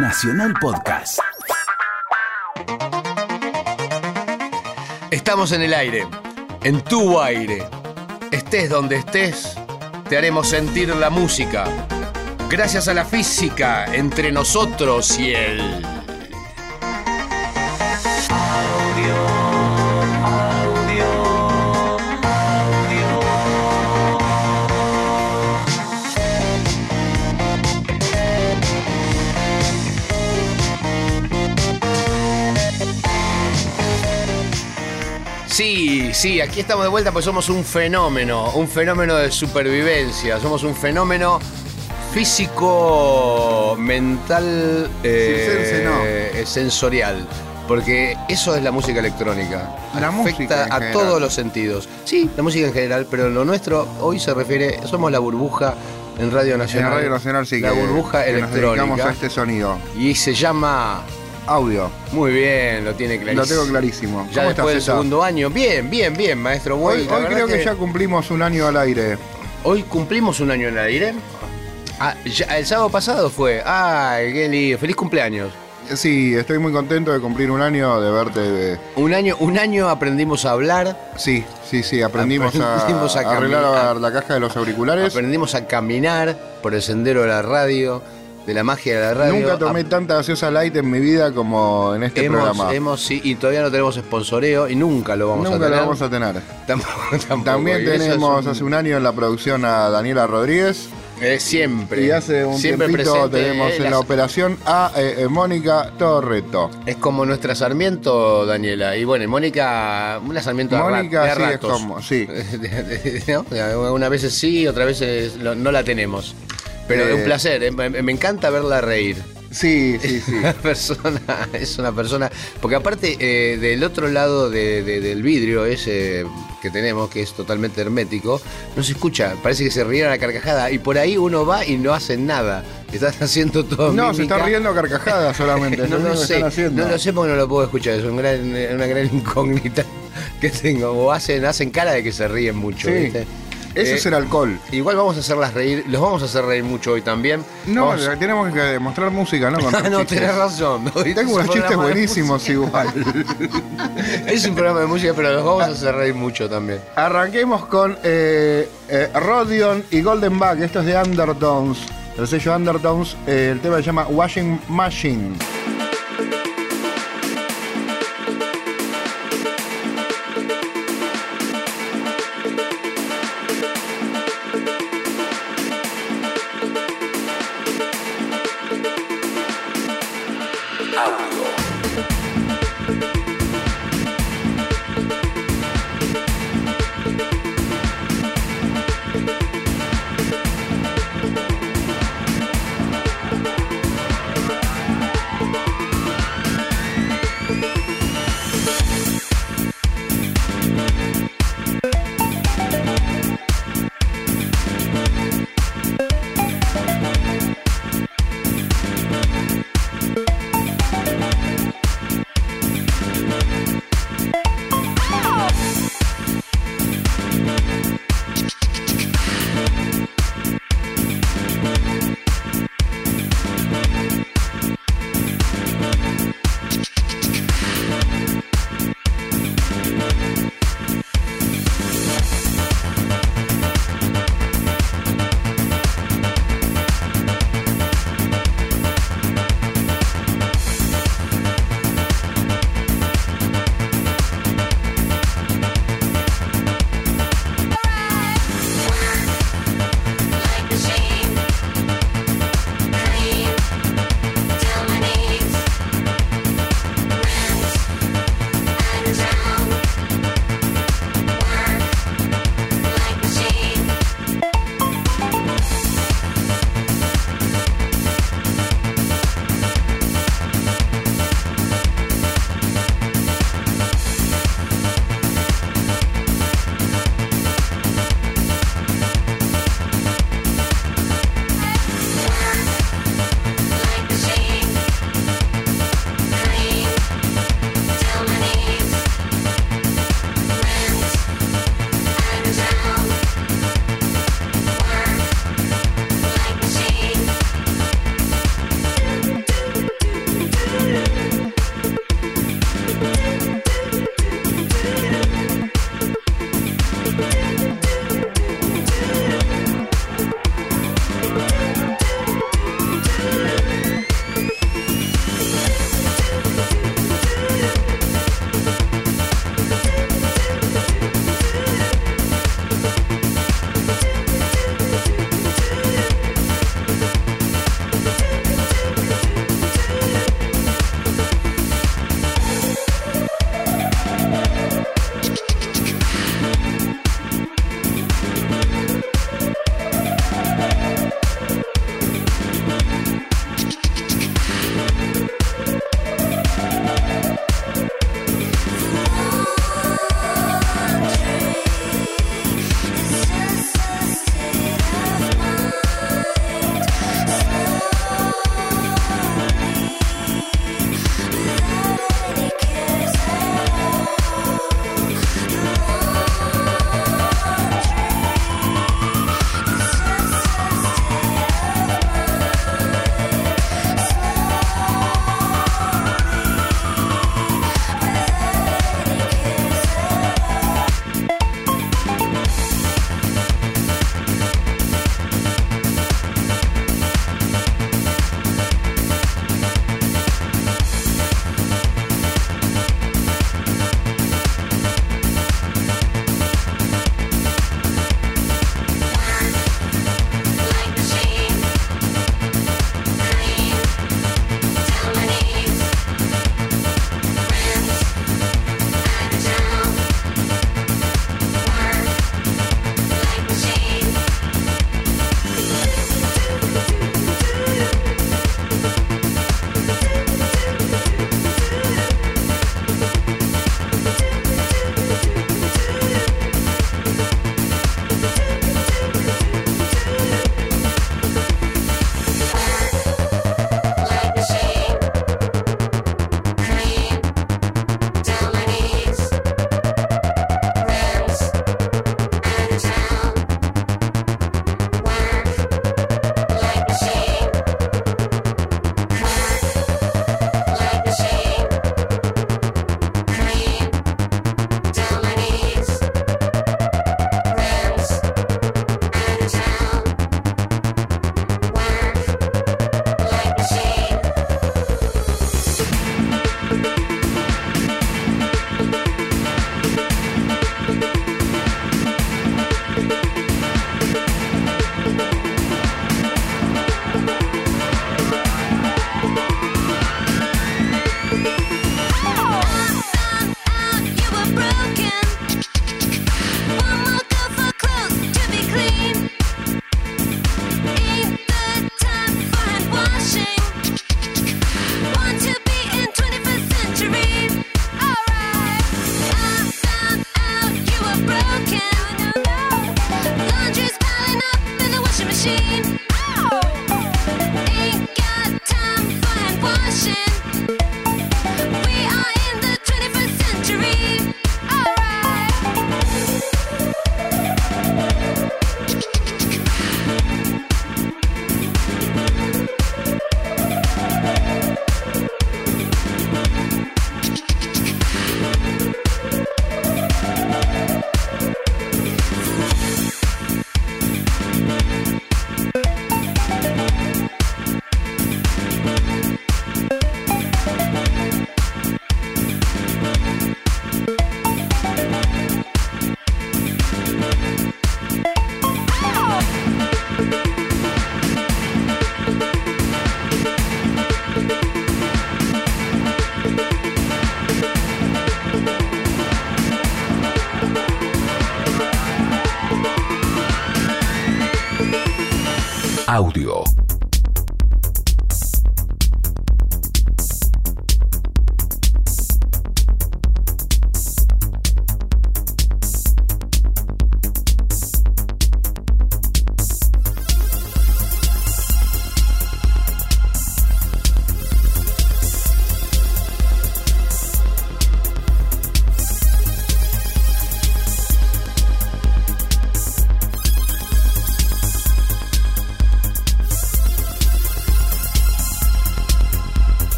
Nacional Podcast. Estamos en el aire, en tu aire. Estés donde estés, te haremos sentir la música. Gracias a la física entre nosotros y él. Sí, aquí estamos de vuelta pues somos un fenómeno, un fenómeno de supervivencia, somos un fenómeno físico, mental, no. eh, sensorial. Porque eso es la música electrónica. La Afecta música en a todos los sentidos. Sí, la música en general, pero lo nuestro hoy se refiere, somos la burbuja en Radio En Nacional. Radio Nacional sí La que, burbuja que nos dedicamos a electrónica. este sonido. Y se llama. Audio. Muy bien, lo tiene clarísimo. Lo tengo clarísimo. Ya ¿Cómo después del segundo año. Bien, bien, bien, maestro. Hoy, hoy creo que... ya cumplimos un año al aire. Hoy cumplimos un año el aire. Ah, ya- el sábado pasado fue. Ay, qué lío. Feliz cumpleaños. Sí, estoy muy contento de cumplir un año, de verte. de- Un año, un año aprendimos a hablar, Sí, sí, sí, aprendimos, Aprendimos a a, arreglar la caja de los auriculares. aprendimos a caminar por el sendero de la radio, de la magia de la radio. Nunca tomé Ap- tanta gaseosa light en mi vida como en este hemos, programa. hemos, sí, y todavía no tenemos sponsoreo y nunca lo vamos a Nunca tener. lo vamos a tener. Tampoco- tampoco. También tenemos un- hace un año en la producción a Daniela Rodríguez. eh, siempre. Y hace un siempre tiempito tenemos eh, en las- la operación a eh, eh, Mónica Torreto. Es como nuestra Sarmiento, Daniela. Y bueno, Mónica, una Sarmiento Mónica de sí es ratos. como, sí. ¿No? Algunas veces sí, otras veces no la tenemos. Pero Eh. es un placer, eh, me, encanta verla reír. Sí, sí, sí. Una persona, es una persona. Porque aparte, eh, del otro lado de- de- del vidrio ese que tenemos, que es totalmente hermético, no se escucha. Parece que se rieron a carcajada. Y por ahí uno va y no hacen nada. Están haciendo todo. No, se está riendo a carcajadas solamente. No es lo sé, no lo sé porque no lo puedo escuchar, es un gran- una gran incógnita que tengo. O hacen, hacen cara de que se ríen mucho, Sí. ¿viste? Eso Eh, es el alcohol. Igual vamos a hacerlas reír, los vamos a hacer reír mucho hoy también. No, Vamos- tenemos que demostrar música, ¿no? Ah, no, tenés razón. Hoy Tengo unos chistes buenísimos igual. Es un programa de música, pero los vamos a hacer reír mucho también. Arranquemos con eh, eh, Rodion y Golden Bag. Esto es de Undertones. El sello Undertones. el tema se llama Washing Machine.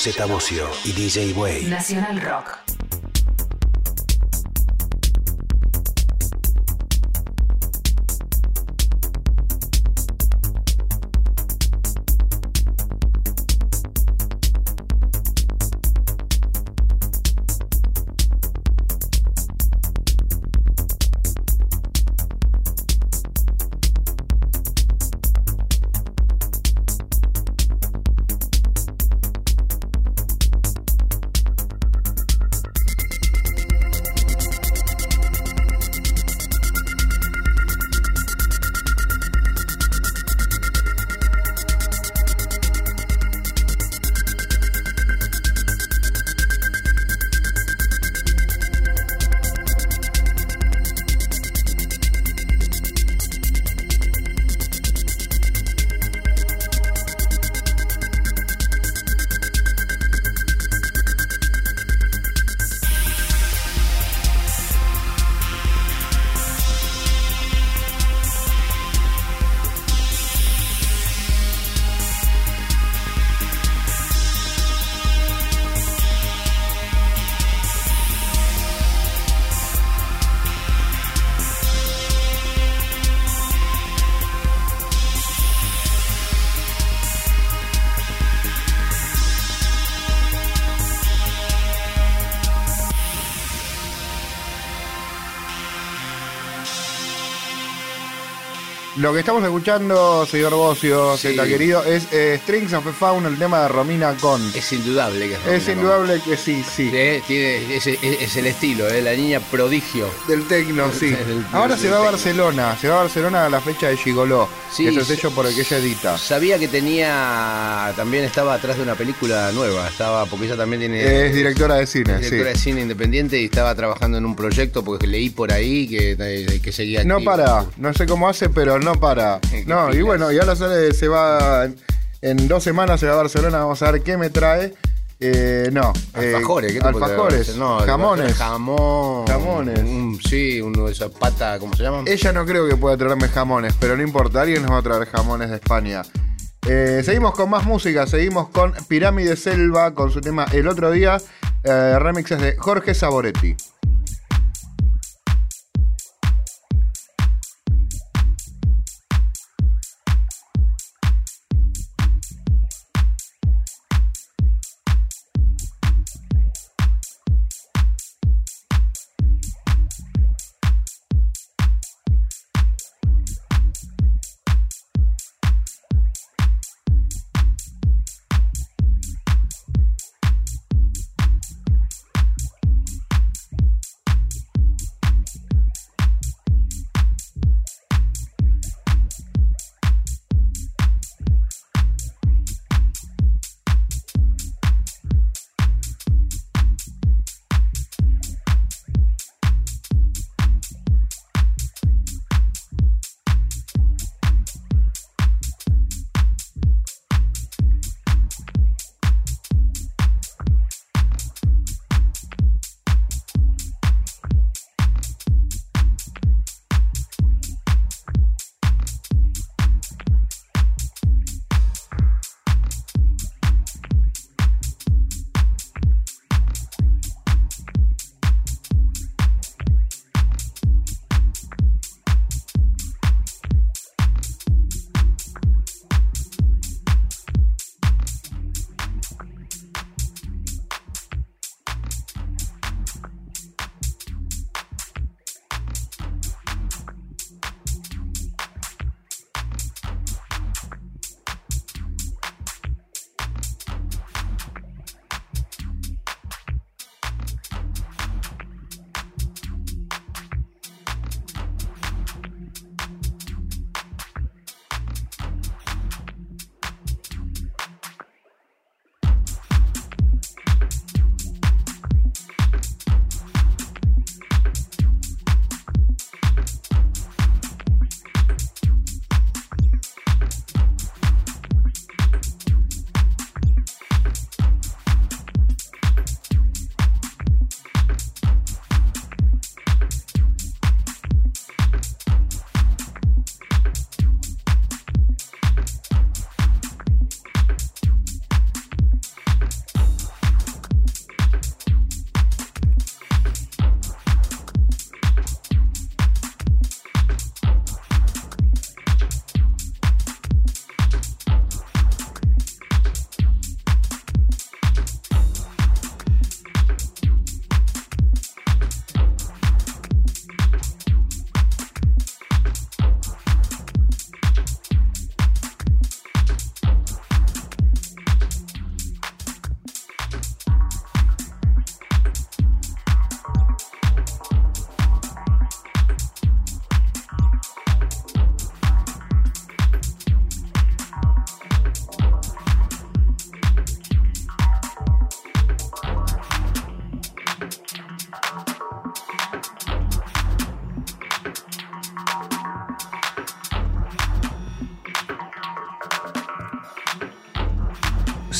Z Bocio y DJ Way. Nacional Rock. Lo que estamos escuchando, señor Bocio, Sí. Querido, es eh, Strings of a Faun, el tema de Romina Con. Es indudable que es Es Romina indudable que sí, sí. Eh, tiene, es, es- es el estilo, eh, la niña prodigio. Del tecno, sí. Ahora se va a. Barcelona, se va a Barcelona a la fecha de Gigoló, Sí, que es sello por el que ella edita. Sabía que tenía, también estaba atrás de una película nueva, estaba, porque ella también tiene... Es directora de cine, directora sí. de cine independiente y estaba trabajando en un proyecto porque leí por ahí que, eh, que seguía No para, no sé cómo hace, pero no para. No, y bueno, y ahora sale, se va, en, dos semanas se va a Barcelona, vamos a ver qué me trae. Eh, no. eh, Alfajores, ¿qué te puede alfajores? No, jamones. Jamón. Jamones. un- sí, uno de esos pata, ¿cómo se llaman? Ella no creo que pueda traerme jamones, pero no importa, alguien nos va a traer jamones de España. Eh, seguimos con más música, seguimos con Pirámide Selva, con su tema El otro día, eh, remixes de Jorge Saboretti.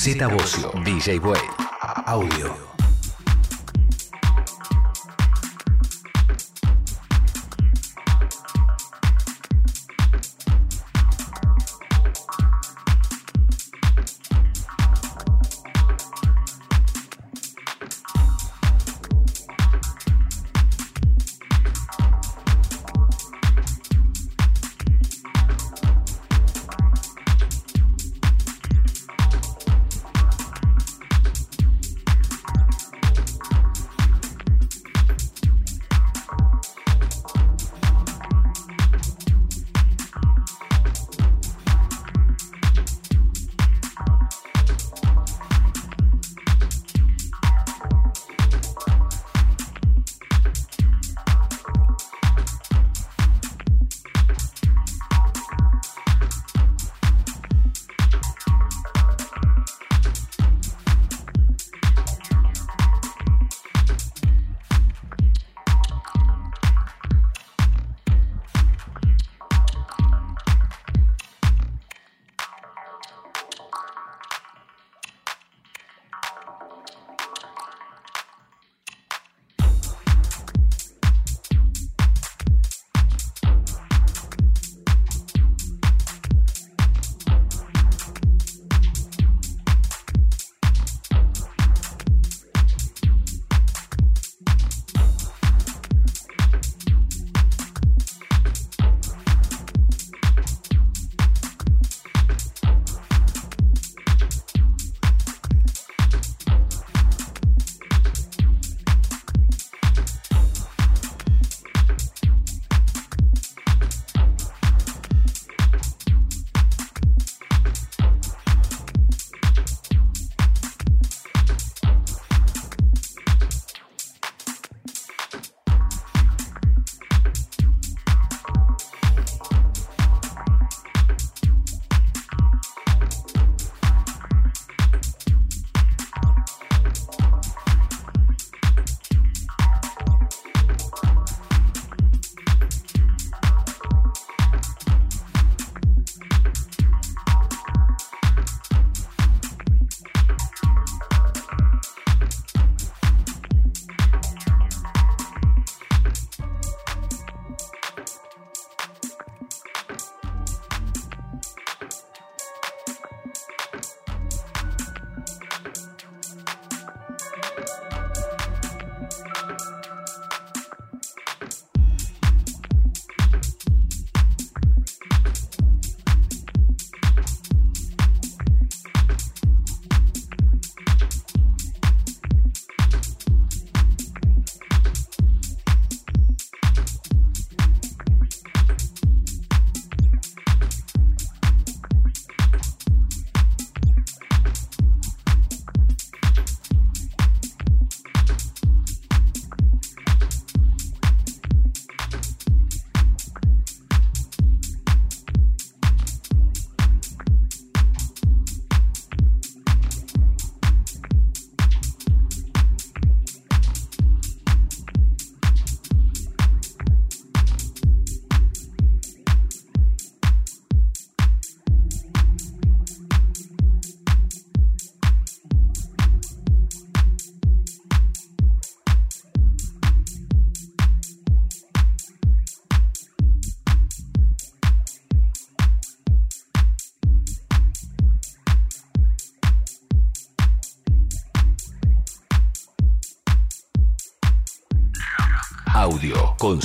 Z Bocio, DJ Way. Audio.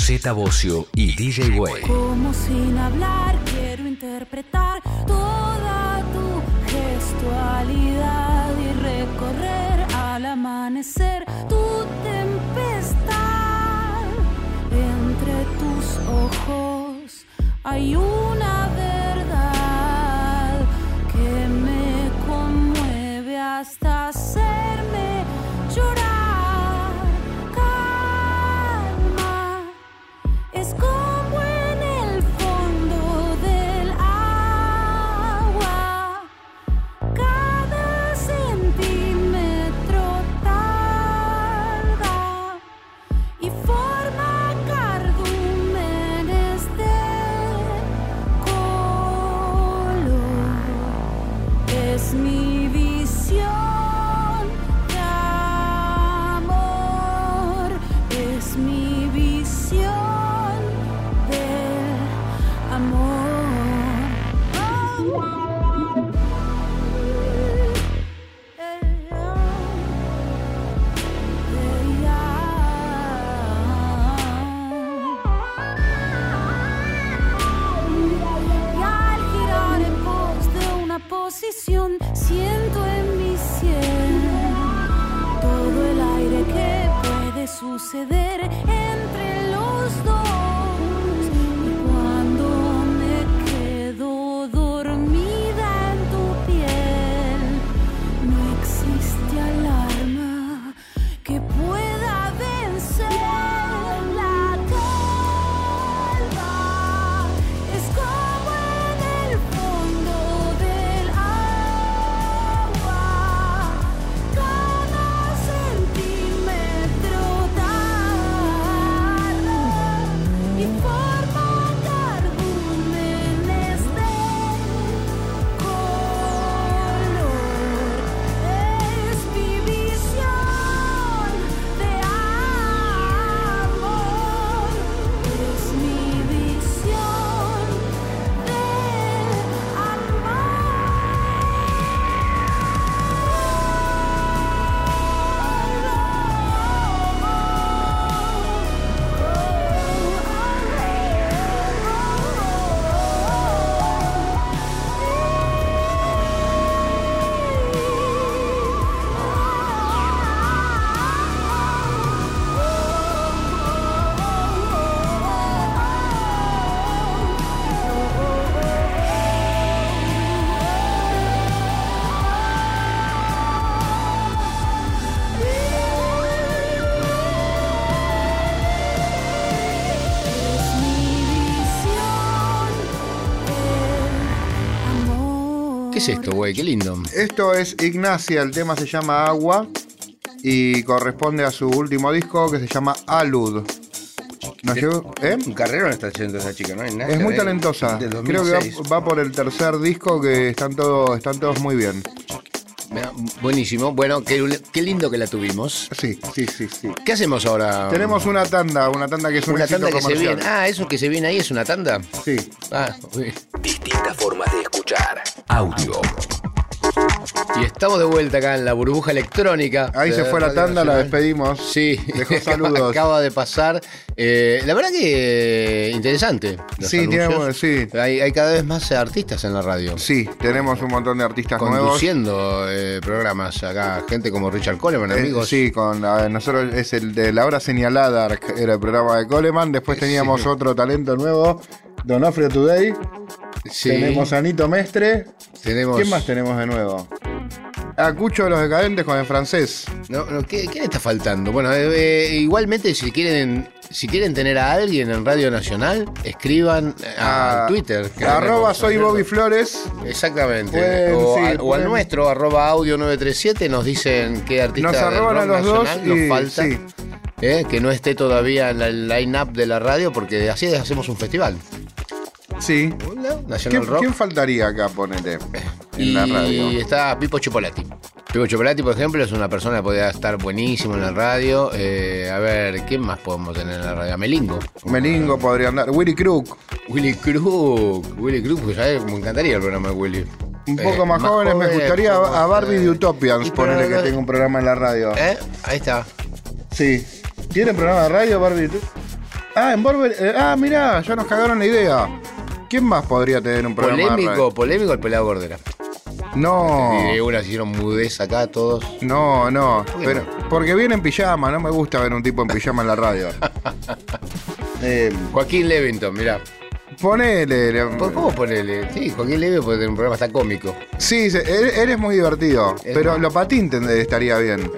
Z Bocio y DJ Way. ¿Qué es esto, güey? Qué lindo. Esto es Ignacia, el tema se llama Agua y corresponde a su último disco que se llama Alud. Nos llegó- ¿eh? Un carrero está haciendo esa chica, ¿no? Ignacia, Es muy talentosa. Creo que 2006. va, va por el tercer disco que están todos, están todos muy bien. Mira, Buenísimo. Bueno, qué, qué lindo que la tuvimos. Sí, sí, sí, sí. ¿Qué hacemos ahora? Tenemos una tanda, una tanda que es un una tanda que se viene. Ah, eso que se viene ahí es una tanda. Sí. Ah. Distintas formas de escuchar. Audio. Y estamos de vuelta acá en la burbuja electrónica. Ahí se fue la Radio tanda, la despedimos. Sí, Dejó saludos. acaba de pasar. Eh, la verdad que interesante. los Sí, tiene- anuncios. sí. Hay, hay cada vez más artistas en la radio. Sí, tenemos un montón de artistas nuevos. Conduciendo eh, programas acá, gente como Richard Coleman, Eh, amigos. sí, con a nosotros es el de la hora señalada, era el programa de Coleman. Después teníamos otro talento nuevo, Donofrio Today. Sí. Tenemos a Nito Mestre. Tenemos- ¿Quién más tenemos de nuevo? A Cucho de los Decadentes con el francés. No, no, ¿qué, qué le está faltando? Bueno, eh, eh, igualmente si quieren si quieren tener a alguien en Radio Nacional, escriban a A- Twitter. que Arroba soy. Bobby Flores. Exactamente. Pueden, o, sí, al, o al pueden. nuestro, arroba audio 937, nos dicen qué artista Nos arroban a los dos y nos falta. sí. eh, que no esté todavía en el line-up de la radio, porque así hacemos un festival. Sí. ¿Quién, Rock. quién faltaría acá, ponete? En y la radio. está Pipo Chipolati. Pipo Chipolati, por ejemplo, es una persona que podría estar buenísimo en la radio. Eh, a ver, ¿quién más podemos tener en la radio? Melingo. Melingo podría andar. Willy Crook. Willy Crook. Willy Crook, pues ¿sabes? me encantaría el programa de Willy. Un Eh, poco más, jóvenes, me gustaría a Barbie eh, de Utopians, y ponele que tenga un programa en la radio. ¿Eh? Ahí está. Sí. ¿Tiene programa de radio Barbie de? Ah, en Barbie. eh, ah, mirá, ya nos cagaron la idea. ¿Quién más podría tener un programa Polémico, polémico el pelado Gordera. No. Y de una se hicieron mudez acá todos. No, no. ¿Por qué Pero, porque viene en pijama, no me gusta ver un tipo en pijama en la radio. eh, Joaquín Levington, mirá. ponele. le- ¿Por ¿Cómo ponele? Sí, Joaquín Levington puede tener un programa hasta cómico. Sí, se- él, él es muy divertido. Es pero muy- lo patín estaría bien.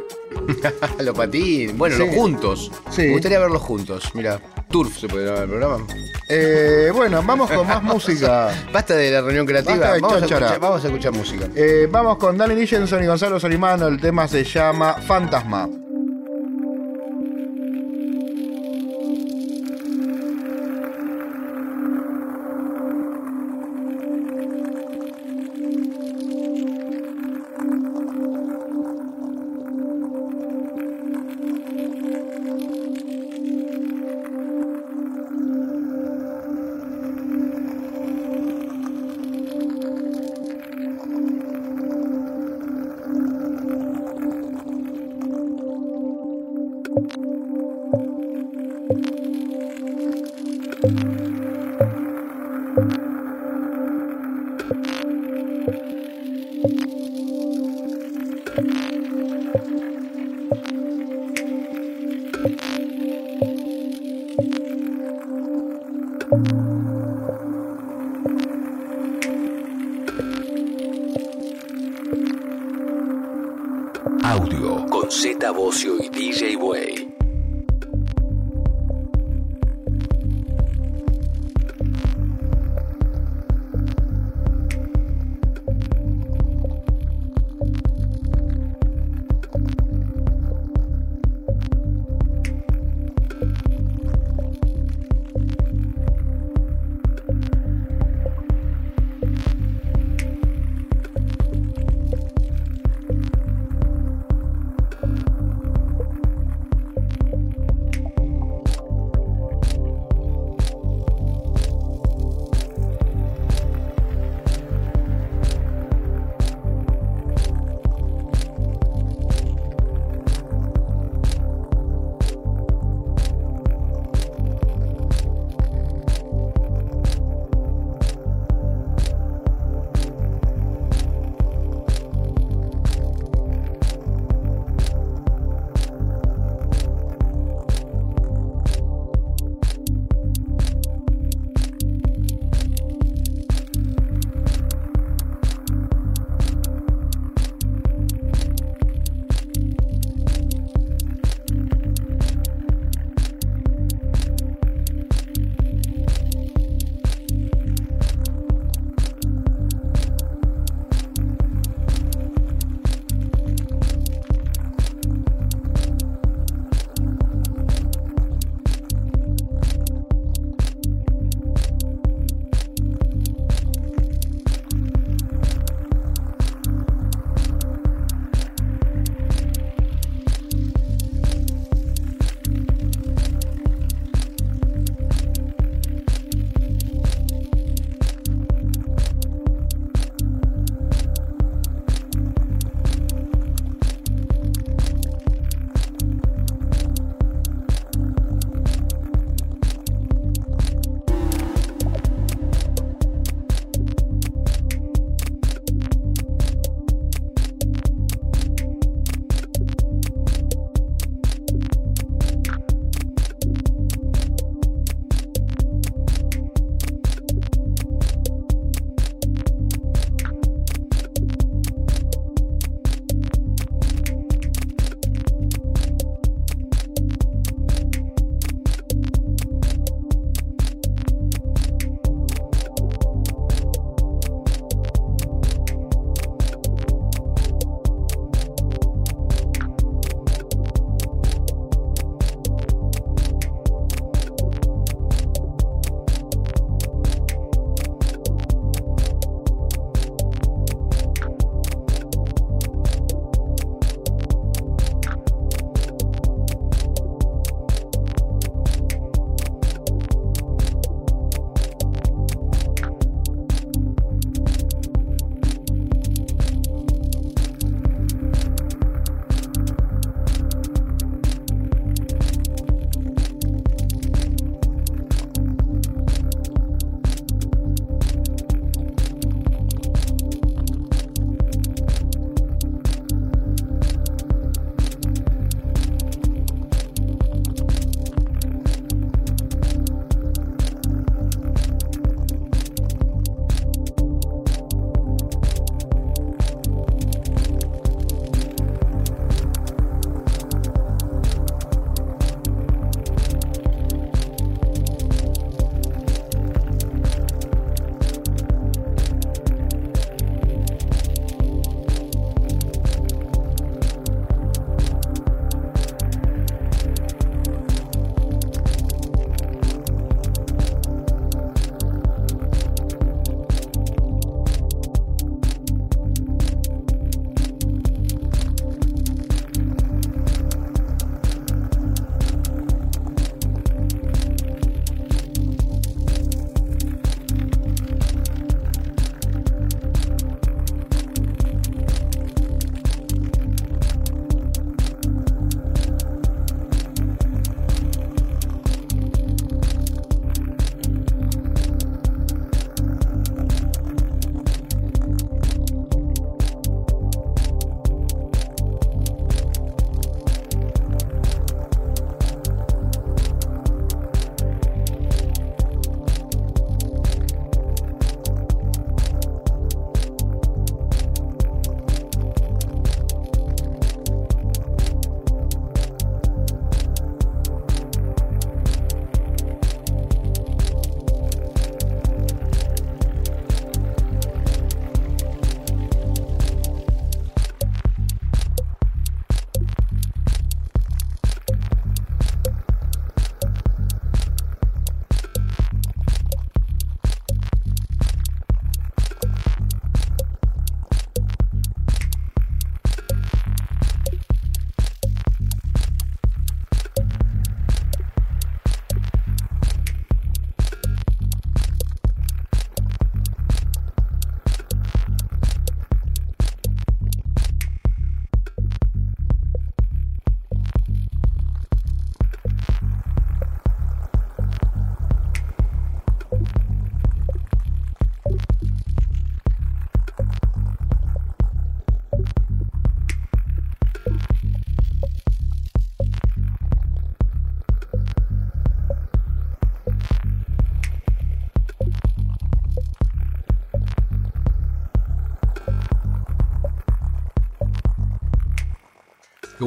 los patines. Bueno, Sí. los juntos. Sí. Me gustaría verlos juntos. Mira, Turf se puede llamar el programa. Eh, bueno, vamos con más música. Basta de la reunión creativa. A escuchar, vamos a escuchar música. Eh, vamos con Danny Dickinson y Gonzalo Solimano. El tema se llama Fantasma.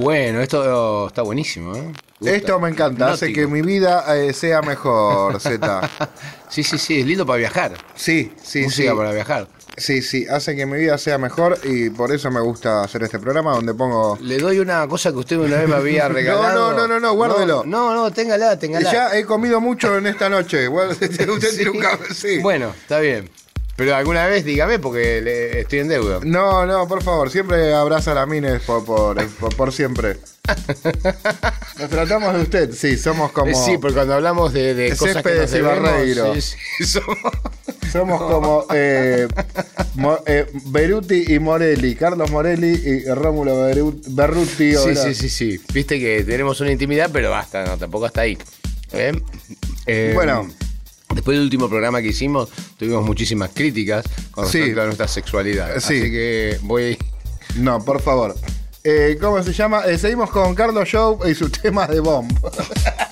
Bueno, esto está buenísimo. ¿eh? Gusta. Esto me encanta, hace que mi vida eh, sea mejor, Z. Sí, sí, sí, es lindo para viajar. Sí, sí, Música sí. para viajar. Sí, sí, hace que mi vida sea mejor y por eso me gusta hacer este programa donde pongo... Le doy una cosa que usted una vez me había No, regalado. no, no, no, no, guárdelo. No, no, téngala, téngala. Ya he comido mucho en esta noche. Usted tiene un café, sí. Bueno, está bien. Pero alguna vez dígame porque le- estoy en deuda. No, no, por favor, siempre abraza a la Mines por, por, por, por siempre. Nos tratamos de usted, sí, somos como... Sí, porque cuando hablamos de, de cosas que nos debemos, Barreiro. sí, sí, somos- Somos como eh, Mo- eh, Beruti y Morelli, Carlos Morelli y Rómulo Beru- Berruti. Sí, sí, sí, sí. Viste que tenemos una intimidad, pero basta, no, tampoco hasta ahí. ¿Eh? Eh, Bueno. Después del último programa que hicimos, tuvimos muchísimas críticas con Sí. respecto a nuestra sexualidad. Sí. Así que voy. No, por favor. Eh, ¿Cómo se llama? Eh, seguimos con Carlos Show y su tema de bomb.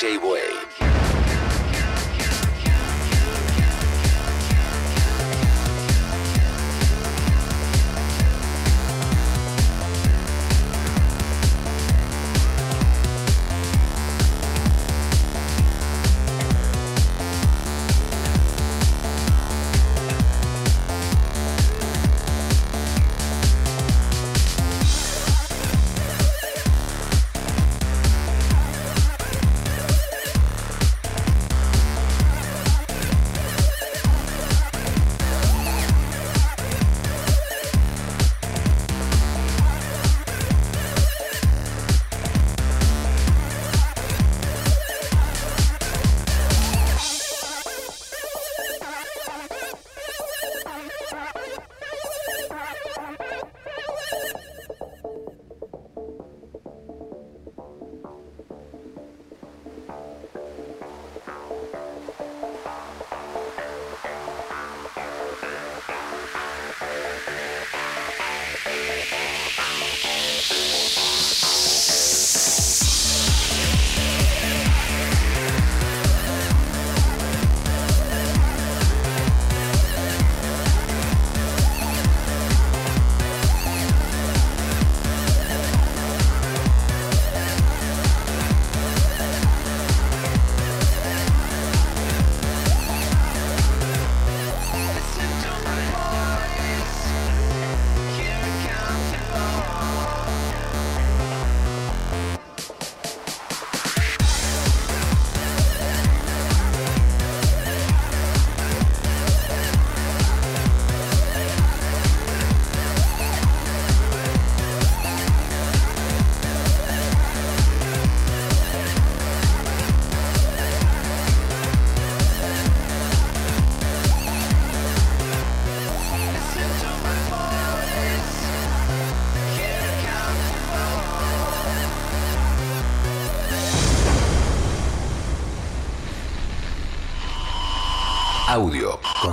DJ Way.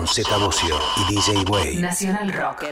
Z Bocio y DJ Way. Nacional Rock.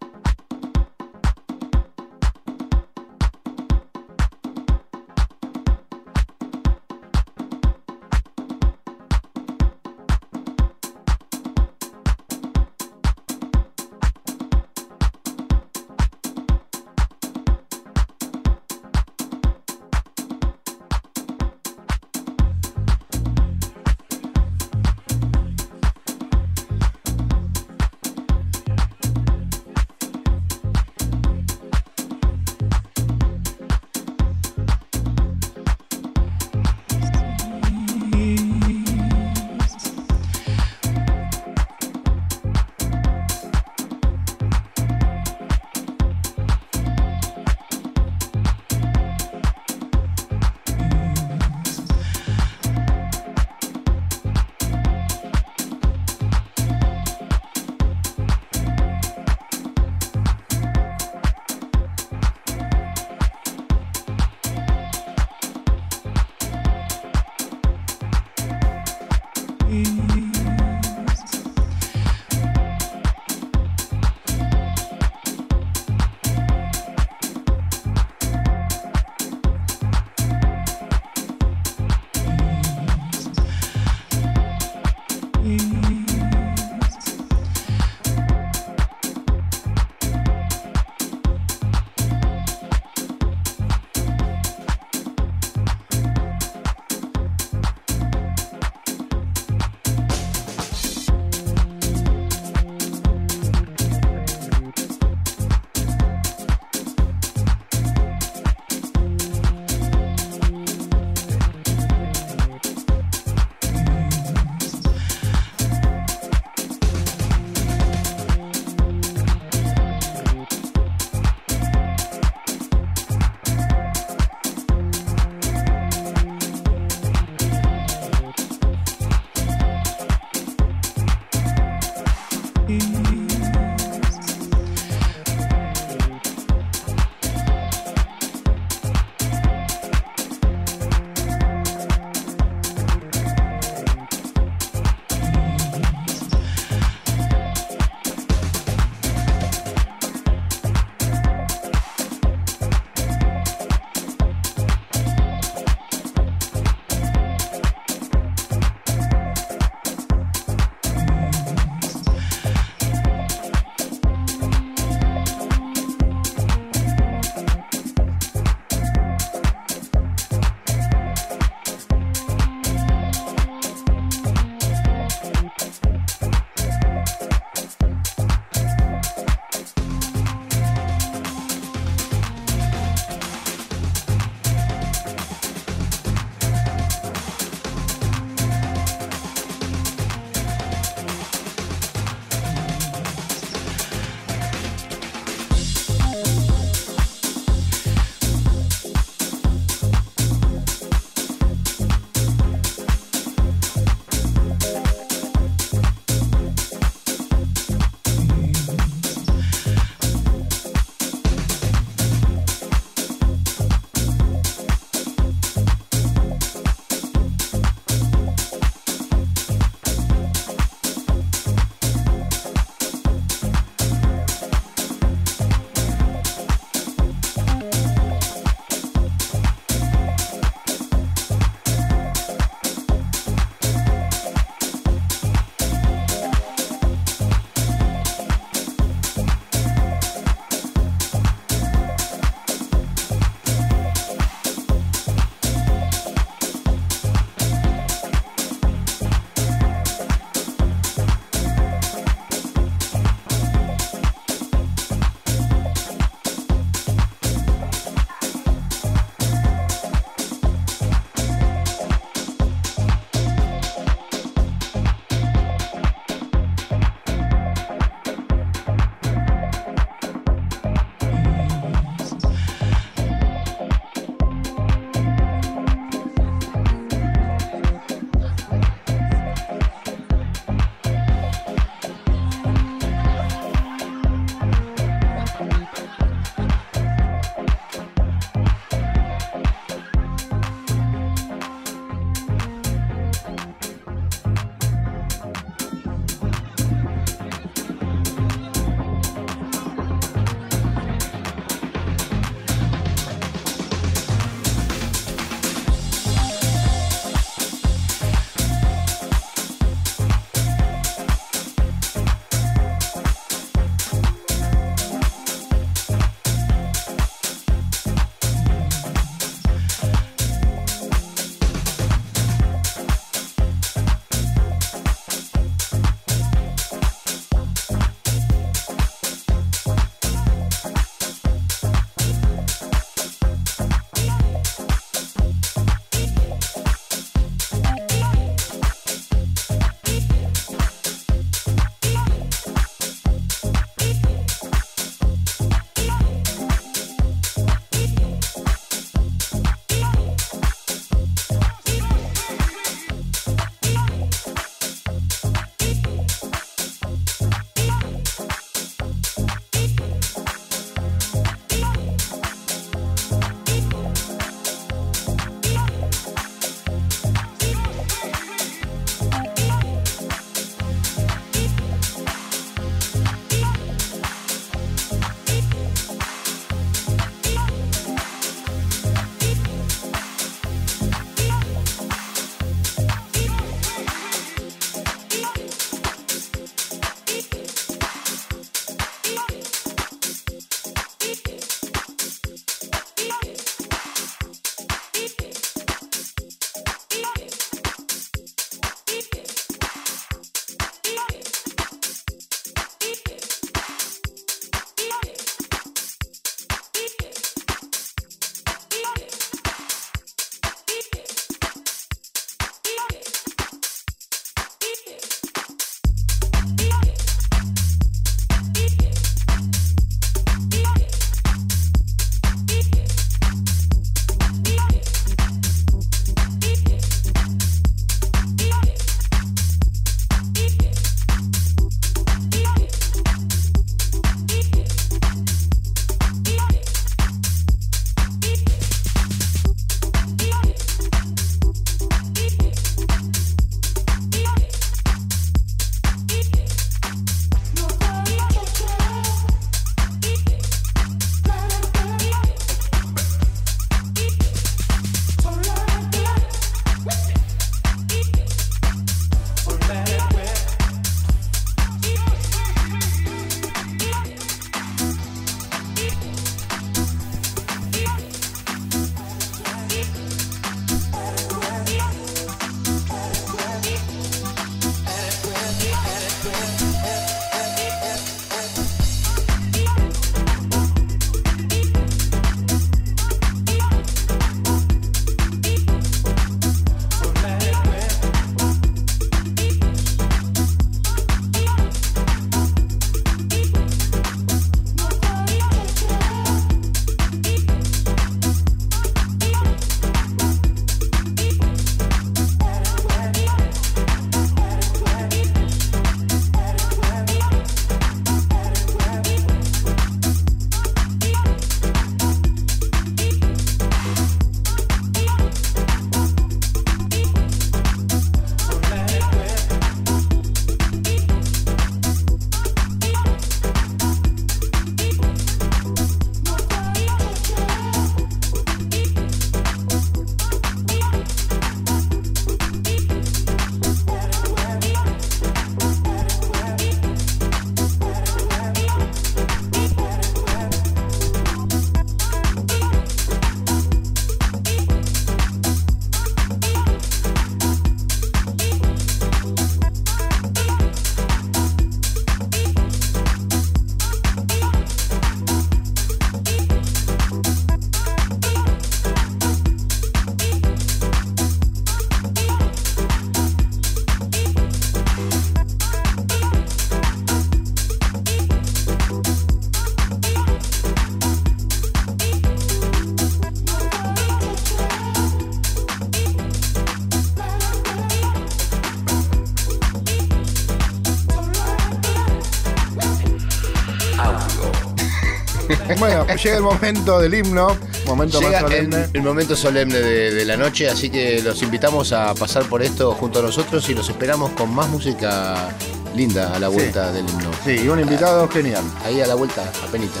Llega el momento del himno, momento Llega más solemne. el momento solemne de, de la noche, así que los invitamos a pasar por esto junto a nosotros y los esperamos con más música linda a la vuelta del himno. Sí, y un invitado genial. Ahí a la vuelta, a penita.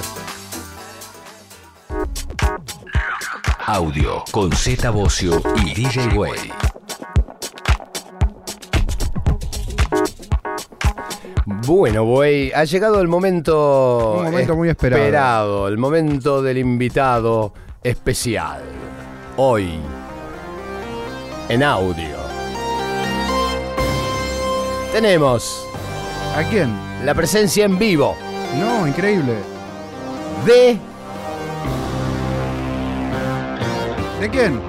Audio con Z Bocio y DJ Way. Bueno, voy. Ha llegado el momento. Un momento muy esperado. El momento del invitado especial. Hoy. En audio. Tenemos ¿A quién? la presencia en vivo No, increíble. de ¿De quién?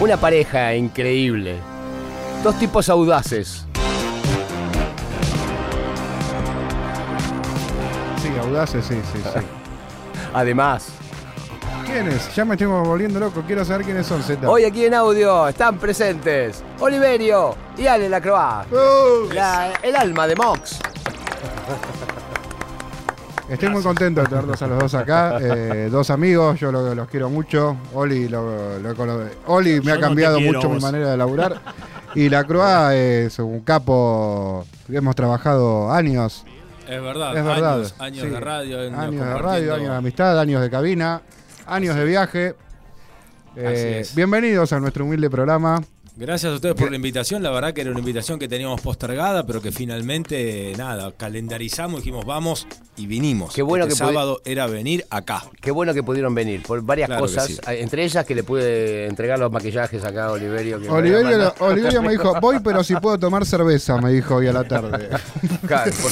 una pareja increíble. Dos tipos audaces. Sí, sí, sí, sí. Además, ¿Quiénes? Ya me estoy volviendo loco. Quiero saber quiénes son, Z. hoy aquí en audio están presentes Oliverio y Ale Lacroix. ¡Uh! La- el alma de Mox. Estoy muy contento de tenerlos a los dos acá. eh, dos amigos, yo lo- los quiero mucho. Oli, lo, lo cono- Oli me Yo ha cambiado quiero, mucho mi manera de laburar. Y la Croa es un capo que hemos trabajado años. Es verdad, Es verdad. años, años sí. de radio. años Años de radio, años de amistad, años de cabina, años de viaje. Eh, bienvenidos a nuestro humilde programa. Gracias a ustedes por la invitación. La verdad que era una invitación que teníamos postergada, pero que finalmente, nada, calendarizamos, dijimos vamos y vinimos. Qué bueno Este que sábado era venir acá. Qué bueno que pudieron venir por varias Claro cosas, sí. entre ellas que le pude entregar los maquillajes acá a Oliverio. que Oliverio. Oliverio me dijo, voy pero si puedo tomar cerveza, me dijo hoy a la tarde. Claro, por,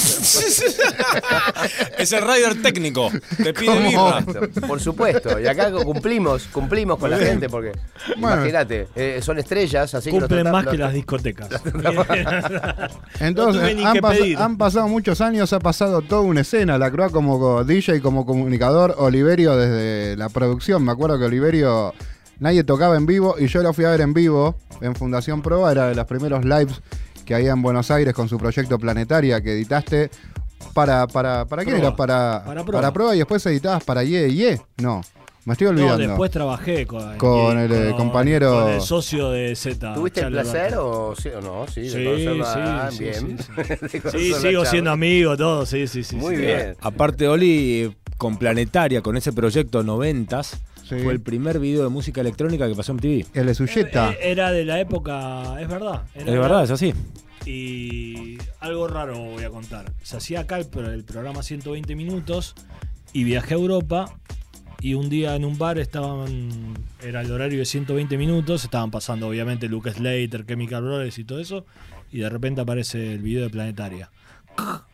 es el rider técnico. Te pide birra. por supuesto. Y acá cumplimos, cumplimos con la gente porque Bueno. imagínate, eh, son estrellas, así que los Cumplen más que las discotecas. Entonces, No han, que pas- pedir. han pasado muchos años, ha pasado toda una escena. La Croa como DJ, como comunicador, Oliverio desde la producción. Me acuerdo que Oliverio nadie tocaba en vivo y yo lo fui a ver en vivo en Fundación Proa. Era de los primeros lives que había en Buenos Aires con su proyecto Planetaria que editaste. ¿Para, para, para qué Proa. era? Para, Para Proa. Proa y después editabas para Ye Ye. No, me estoy No, olvidando. después trabajé con, Con el, eh, compañero- Con el socio de Z. ¿Tuviste el placer o, sí, o no? Sí, de Sí, sí, ah, sí, bien. sí, De a sigo siendo amigo, todo, sí, sí, sí. Muy sí. bien. Aparte, Oli, con Planetaria, con ese proyecto noventas, Sí. fue el primer video de música electrónica que pasó en TV. El de Suyeta. Eh, Era de la época, es verdad. era Es verdad, es así. Y algo raro voy a contar. Se hacía acá el, el programa 120 minutos y viajé a Europa y un día en un bar estaban, era el horario de 120 minutos, estaban pasando obviamente Luke Slater, Chemical Brothers y todo eso y de repente aparece el video de Planetaria.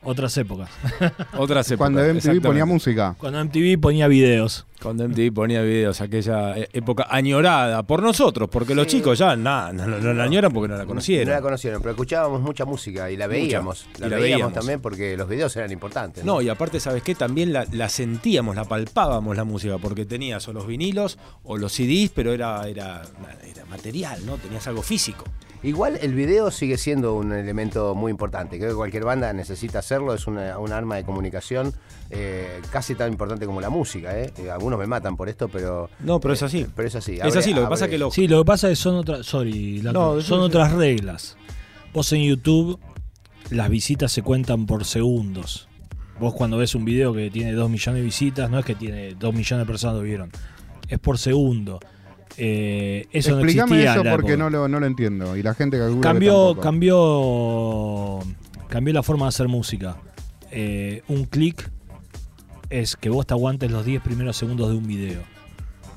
Otras épocas. Otras épocas. Cuando MTV ponía música. Cuando MTV ponía videos. Cuando MTV ponía videos, aquella eh, época añorada por nosotros, porque los chicos ya nada, no, no- no la añoran porque no la No conocieron. la conocieron, pero escuchábamos mucha música y la veíamos. y La, la veíamos, veíamos. también porque los videos eran importantes. No, y aparte, ¿sabes qué? También la, la sentíamos, la palpábamos la música, porque tenías o los vinilos o los CDs, pero era, era, era material, ¿no? Tenías algo físico. Igual el video sigue siendo un elemento muy importante. Creo que cualquier banda necesita hacerlo. Es una, un arma de comunicación eh, casi tan importante como la música. ¿eh? Eh, Algunos me matan por esto, pero. No, pero es así. Pero es así. Es Abre- así, lo que abre- pasa es que lo, Sí, lo que pasa es que son otras. Sorry, la- No, son otras reglas. Vos en YouTube, las visitas se cuentan por segundos. Vos cuando ves un video que tiene 2 millones de visitas, no es que tiene 2 millones de personas lo vieron. Es por segundo. Eh, eso no Explícame existía. en eso porque no lo, no lo entiendo. Y la gente que cambió, cambió, cambió la forma de hacer música. Eh, un clic es que vos te aguantes los 10 primeros segundos de un video.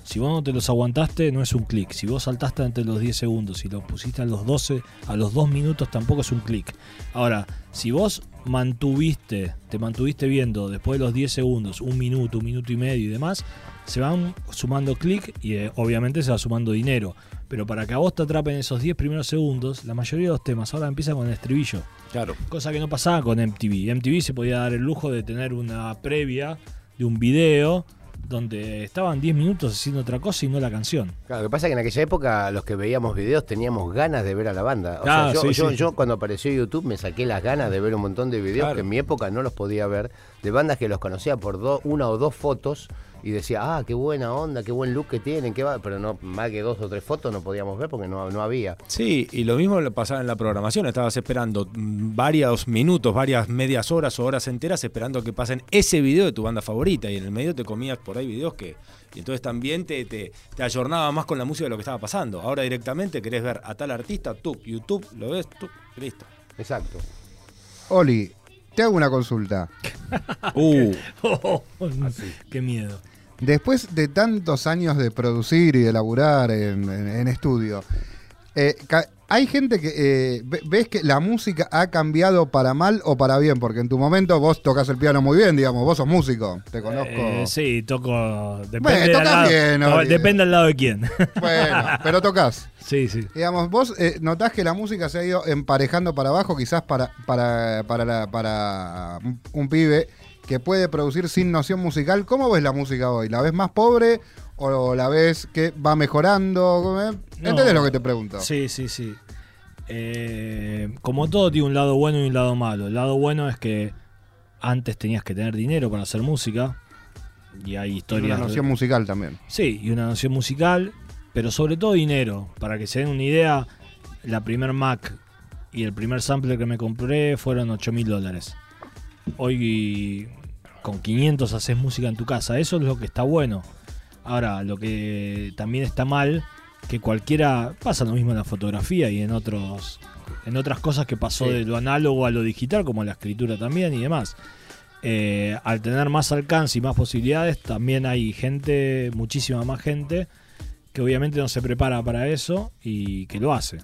Si vos no te los aguantaste, no es un clic. Si vos saltaste entre los 10 segundos y lo pusiste a los 12, a los 2 minutos tampoco es un clic. Ahora, si vos mantuviste, te mantuviste viendo después de los 10 segundos, un minuto, un minuto y medio y demás, se van sumando clic y eh, obviamente se va sumando dinero. Pero para que a vos te atrapen esos 10 primeros segundos, la mayoría de los temas ahora empiezan con el estribillo. claro. Cosa que no pasaba con MTV. MTV se podía dar el lujo de tener una previa de un video donde estaban 10 minutos haciendo otra cosa y no la canción. Claro, lo que pasa es que en aquella época los que veíamos videos teníamos ganas de ver a la banda. O Ah, sea, yo, sí, yo, sí. yo cuando apareció YouTube me saqué las ganas de ver un montón de videos Claro. que en mi época no los podía ver, de bandas que los conocía por do- una o dos fotos y decía, ah, qué buena onda, qué buen look que tienen, qué va, pero no más que dos o tres fotos no podíamos ver porque no, no había. Sí, y lo mismo le pasaba en la programación. Estabas esperando varios minutos, varias medias horas o horas enteras esperando que pasen ese video de tu banda favorita. Y en el medio te comías por ahí videos que. Y entonces también te, te, te ayornaba más con la música de lo que estaba pasando. Ahora directamente querés ver a tal artista, tú, YouTube, lo ves, tú, listo. Exacto. Oli, te hago una consulta. Uh, Qué miedo. Después de tantos años de producir y de laburar en, en- en estudio, eh, hay gente que eh, ve- ves que la música ha cambiado para mal o para bien, porque en tu momento vos tocas el piano muy bien, digamos, vos sos músico, te conozco. Eh, sí, toco. Depende, Bueno, tocas lado, bien, no, depende del lado de quién. Bueno, pero tocas. sí, sí. Digamos, vos eh, notás que la música se ha ido emparejando para abajo, quizás para, para, para, la- para un pibe que puede producir sin noción musical. ¿Cómo ves la música hoy? ¿La ves más pobre o la ves que va mejorando? ¿Entendés No. lo que te pregunto? Sí, sí, sí. Eh, como todo tiene un lado bueno y un lado malo. El lado bueno es que antes tenías que tener dinero para hacer música. Y hay Y historias. una noción musical también. Sí, y una noción musical, pero sobre todo dinero. Para que se den una idea, la primer Mac y el primer sampler que me compré fueron 8 mil dólares. Hoy con 500 haces música en tu casa. Eso es lo que está bueno. Ahora, lo que también está mal, que cualquiera pasa lo mismo en la fotografía y en otros en otras cosas que pasó Sí. de lo análogo a lo digital, como la escritura también y demás. Eh, al tener más alcance y más posibilidades, también hay gente, muchísima más gente, que obviamente no se prepara para eso y que lo hace.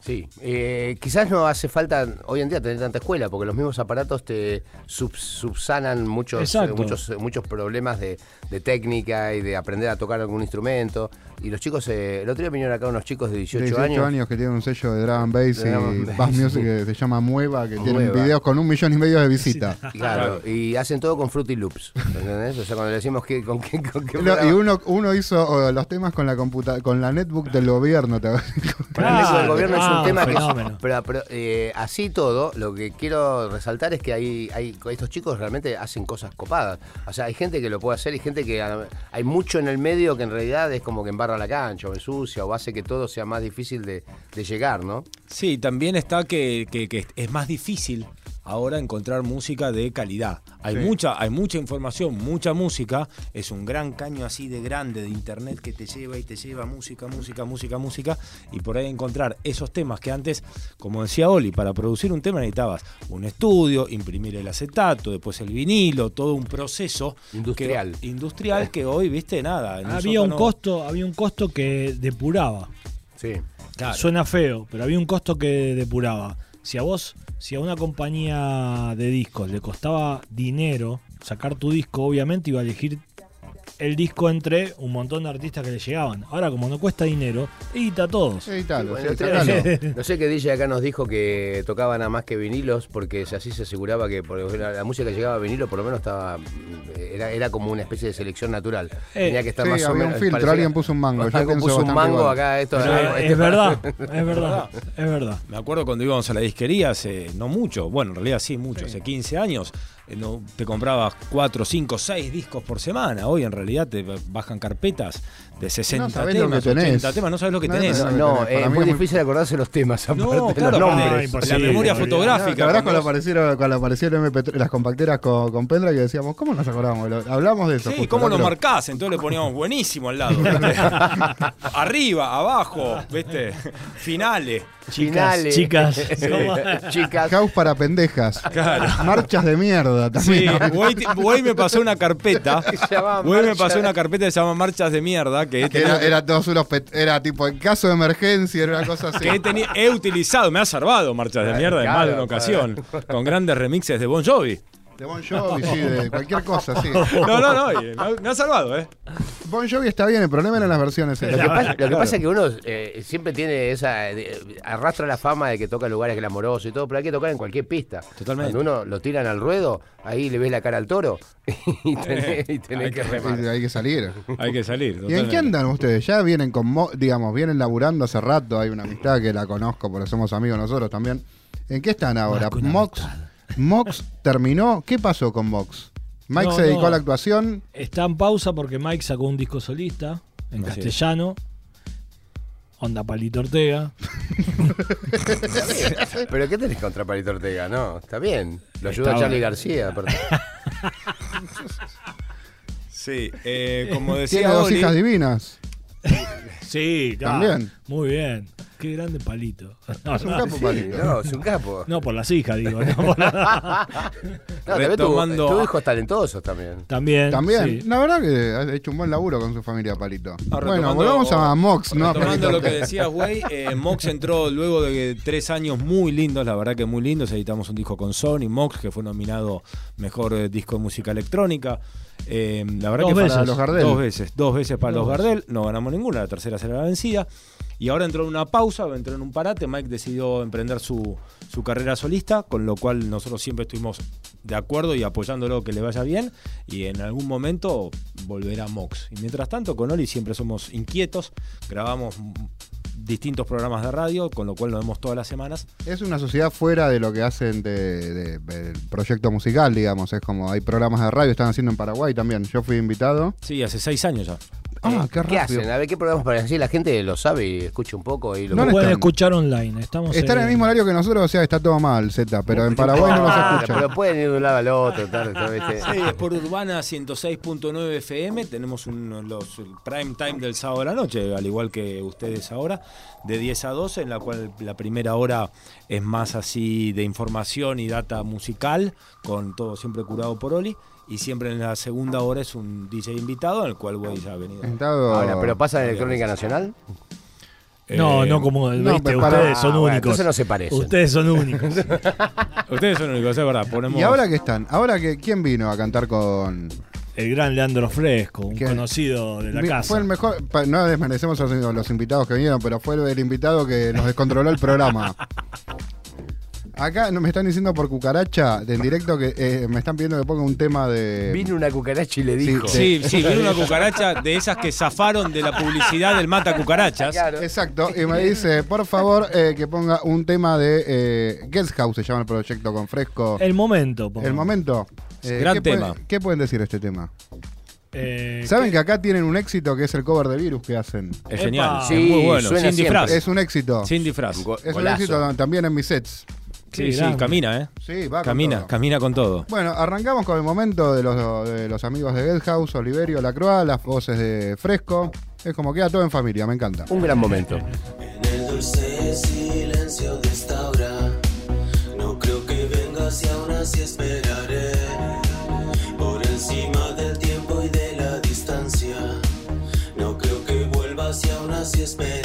Sí, eh, quizás no hace falta hoy en día tener tanta escuela, porque los mismos aparatos te sub- subsanan muchos, eh, muchos, eh, muchos problemas de, de técnica y de aprender a tocar algún instrumento. Y los chicos, eh, el otro día vinieron acá unos chicos de 18, 18 años. que tiene un sello de and Bass y bass, Bass Music que se llama Mueva, que tiene Mueva. videos con un millón y medio de visitas. Claro, y hacen todo con Fruity Loops, ¿entendés? O sea, cuando le decimos que, con qué, con qué No, y uno, uno hizo oh, los temas con la computa con la netbook del gobierno. ¿te acuerdas? Para el eco del Claro, gobierno es ah, un tema que pero, pero, eh, así todo, lo que quiero resaltar es que hay, hay estos chicos realmente hacen cosas copadas. O sea, hay gente que lo puede hacer y gente que ah, hay mucho en el medio que en realidad es como que embarra la cancha o ensucia o hace que todo sea más difícil de, de llegar, ¿no? Sí, también está que, que- que es más difícil ahora encontrar música de calidad. Hay Sí. mucha, hay mucha información, mucha música. Es un gran caño así de grande de internet que te lleva y te lleva música, música, música, música. Y por ahí encontrar esos temas que antes, como decía Oli, para producir un tema necesitabas un estudio, imprimir el acetato, después el vinilo, todo un proceso Industrial. que, industrial que hoy, viste, nada. en Había un costo, había un costo que depuraba. Sí. Claro. Suena feo, pero había un costo que depuraba. Si a vos, si a una compañía de discos le costaba dinero sacar tu disco, obviamente iba a elegir el disco entre un montón de artistas que le llegaban. Ahora, como no cuesta dinero, edita a todos. Editalo, Bueno, sacalo. no sé qué DJ acá nos dijo que tocaba nada más que vinilos porque así se aseguraba que por la música que llegaba a vinilo por lo menos estaba era, era como una especie de selección natural. Eh, Tenía que estar sí, más o había un menos. filtro, parecía- alguien puso un mango, pienso puso un mango igual. acá. Esto, Pero es verdad, es verdad, es verdad. Me acuerdo cuando íbamos a la disquería hace no mucho, bueno, en realidad sí, mucho, hace 15 años, no, te comprabas 4, 5, 6 discos por semana. Hoy en realidad te bajan carpetas de 60 sabés lo temas, que tenés. 80 80 temas, no sabes lo que No, tenés. no, No, eh, es muy difícil acordarse los temas. No, claro, los nombres. No, imposible. la memoria No, ¿Te fotográfica. acordás cuando cuando- aparecieron, cuando aparecieron MP3 las compacteras con, con pendrive que decíamos, ¿cómo nos acordamos? Lo- Hablamos de eso. Sí, justo, ¿cómo lo Pero- marcás? Entonces le poníamos buenísimo al lado. Arriba, abajo, ¿viste? Finales. Finales. Chicas, ¿cómo? Chicas. House para pendejas. Marchas de mierda Sí, también. Güey Güey me pasó una carpeta. Güey me pasó una carpeta que se llama Marchas de Mierda. Que, Que era, era todos unos era tipo en caso de emergencia, era una cosa así. que he, he utilizado, me ha salvado Marchas de Mierda en más de una ocasión, con grandes remixes de Bon Jovi. De Bon Jovi, sí, de cualquier cosa, sí. No, no, no, y me ha- me ha salvado, ¿eh? Bon Jovi está bien, el problema eran las versiones. Lo que, pasa, lo que pasa es que uno eh, siempre tiene esa. arrastra la fama de que toca en lugares glamorosos y todo, pero hay que tocar en cualquier pista. Totalmente. Cuando uno lo tiran al ruedo, ahí le ves la cara al toro y tenés, y tenés Hay que que- remar. Hay que salir. Hay que salir. ¿Y en totalmente. qué andan ustedes? Ya vienen con, mo- digamos, vienen laburando hace rato, hay una amistad que la conozco porque somos amigos nosotros también. ¿En qué están ahora? Mox, amistad. Mox terminó. ¿Qué pasó con Mox? Mike No, se dedicó no. a la actuación. Está en pausa porque Mike sacó un disco solista en Así es. castellano. Onda Palito Ortega. ¿Pero qué tenés contra Palito Ortega? No, está bien. Lo ayuda Está Charlie bien. García. aparte. Sí, eh, como Tiene decía dos Oli, hijas divinas. Sí, claro. También. Muy bien. Qué grande Palito. No, Es un no, capo, Sí, Palito. no, es un capo. no, por las hijas, digo. no por la- No, Retomando- tuvo hijos talentosos también. También. También. sí. La verdad que ha hecho un buen laburo con su familia, Palito. Ah, bueno, volvamos a Mox, ¿no? Retomando lo que decías, güey, eh, Mox entró luego de tres años muy lindos, la verdad que muy lindos. Editamos un disco con Sony, Mox, que fue nominado mejor eh, disco de música electrónica. Eh, la verdad Dos que veces. para los Gardel. Dos veces, dos veces para Dos los veces. Gardel, no ganamos ninguna, la tercera será la vencida. Y ahora entró en una pausa, entró en un parate. Mike decidió emprender su, su carrera solista, con lo cual nosotros siempre estuvimos de acuerdo y apoyándolo que le vaya bien. Y en algún momento volverá Mox. Y mientras tanto, con Oli siempre somos inquietos, grabamos distintos programas de radio, con lo cual nos vemos todas las semanas. Es una sociedad fuera de lo que hacen de, de- del proyecto musical, digamos. Es como hay programas de radio, están haciendo en Paraguay también. Yo fui invitado. Sí, hace seis años ya. Ah, qué ¿Qué rápido. hacen? A ver, ¿qué programas para así la gente lo sabe y escucha un poco? Y lo No Lo le pueden escuchar online. Estamos Están en el mismo horario que nosotros, o sea, está todo mal, Z, pero en Paraguay no los escuchan. Pero pueden ir de un lado al otro. tal, tal, ¿viste? Sí, es por Urbana 106.9 FM. Tenemos un, los, el prime time del sábado de la noche, al igual que ustedes ahora, de 10 a 12, en la cual la primera hora es más así de información y data musical, con todo siempre curado por Oli. Y siempre en la segunda hora es un DJ invitado, en el cual güey ya ha venido. Ahora, ¿pero pasa en Electrónica Nacional? No, Eh, no como no, viste, para- ustedes son Ah, bueno, únicos. entonces no se parecen. Ustedes son únicos. Ustedes son únicos, es verdad. Ponemos, ¿Y ahora qué están? ¿Ahora que quién vino a cantar con...? El gran Leandro Fresco, un conocido de la Vi- casa. Fue el mejor, no desmerecemos a los, los invitados que vinieron, pero fue el invitado que nos descontroló el programa. Acá no me están diciendo por cucaracha de en directo que eh, me están pidiendo que ponga un tema de... Vino una cucaracha y le dijo. Sí, sí, vino una cucaracha de esas que zafaron de la publicidad del mata cucarachas. Claro. Exacto, y me dice, por favor, eh, que ponga un tema de eh, Guest House, se llama el proyecto con Fresco. El momento. pongo. El momento. Eh, Gran ¿qué pueden- tema. ¿Qué pueden decir de este tema? Eh, ¿Saben ¿qué? que acá tienen un éxito que es el cover de Virus que hacen? Es genial, Epa. es muy Sí, bueno. Sin disfraz. Es un éxito. Sin disfraz. Es un éxito también en mis sets. Sí, sí, camina, ¿eh? Sí, va con Camina, todo. camina con todo. Bueno, arrancamos con el momento de los, de los amigos de Guest House, Oliverio, Lacroix, las voces de Fresco. Es como queda todo en familia, me encanta. Un gran momento. En el dulce silencio de esta hora, no creo que vengas y aún así esperaré. Por encima del tiempo y de la distancia, no creo que vuelvas y aún así esperaré.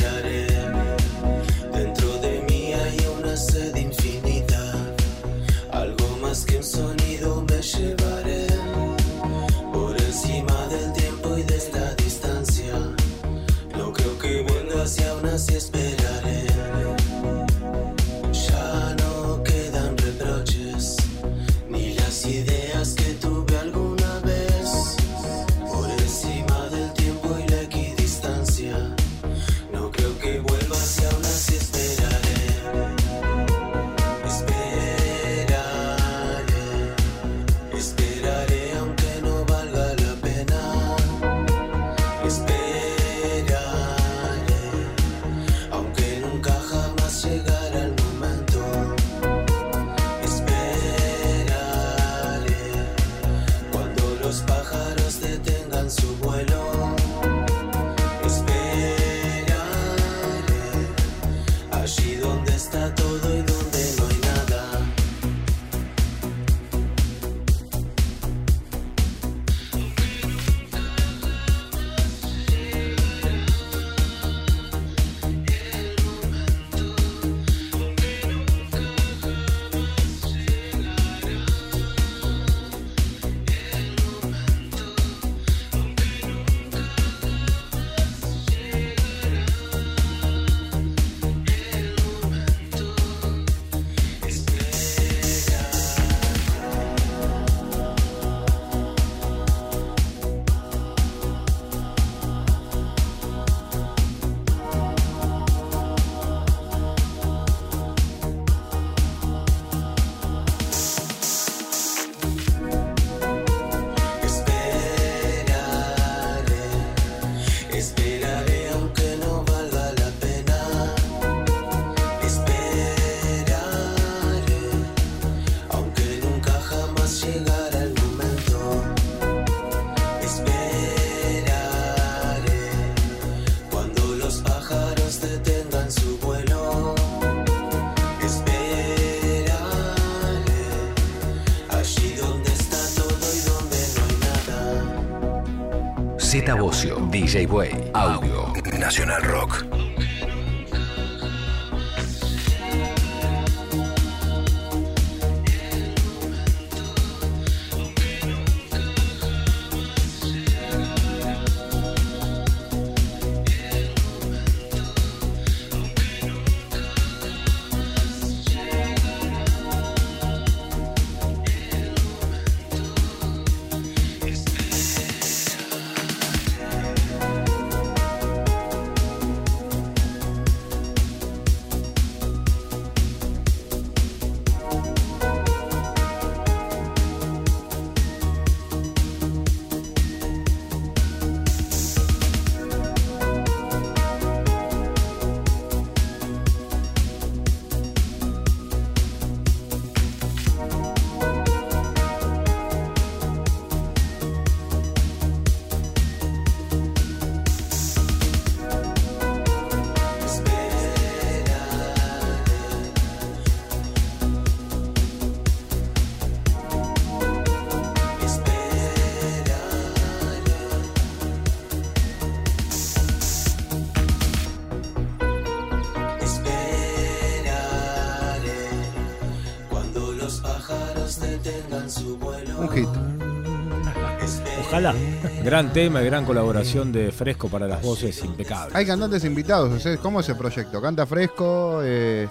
Gran tema y gran colaboración de Fresco para las voces impecables. Hay cantantes invitados. sea, ¿Cómo es ese proyecto? ¿Canta fresco? Eh,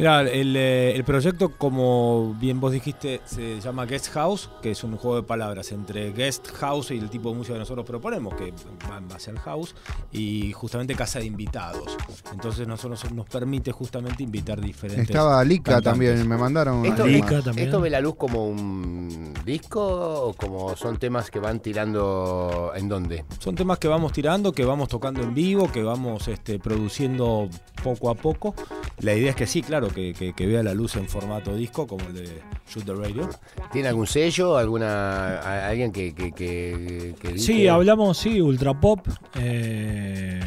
Mira, el, eh, el proyecto, como bien vos dijiste, se llama Guest House, que es un juego de palabras entre Guest House y el tipo de música que nosotros proponemos, que va en base al house, y justamente casa de invitados. Entonces nosotros nos permite justamente invitar diferentes. estaba Lika cantantes. también, me mandaron. Esto, un Lika también. ¿Esto ve la luz como un disco o como son temas que van tirando en dónde? Son temas que vamos tirando, que vamos tocando en vivo, que vamos este, produciendo poco a poco. La idea es que sí, claro, que, que- que vea la luz en formato disco, como el de Shoot the Radio. ¿Tiene algún sello? ¿Alguna a- alguien que, que, que, que Sí, hablamos, sí, Ultra Pop. eh,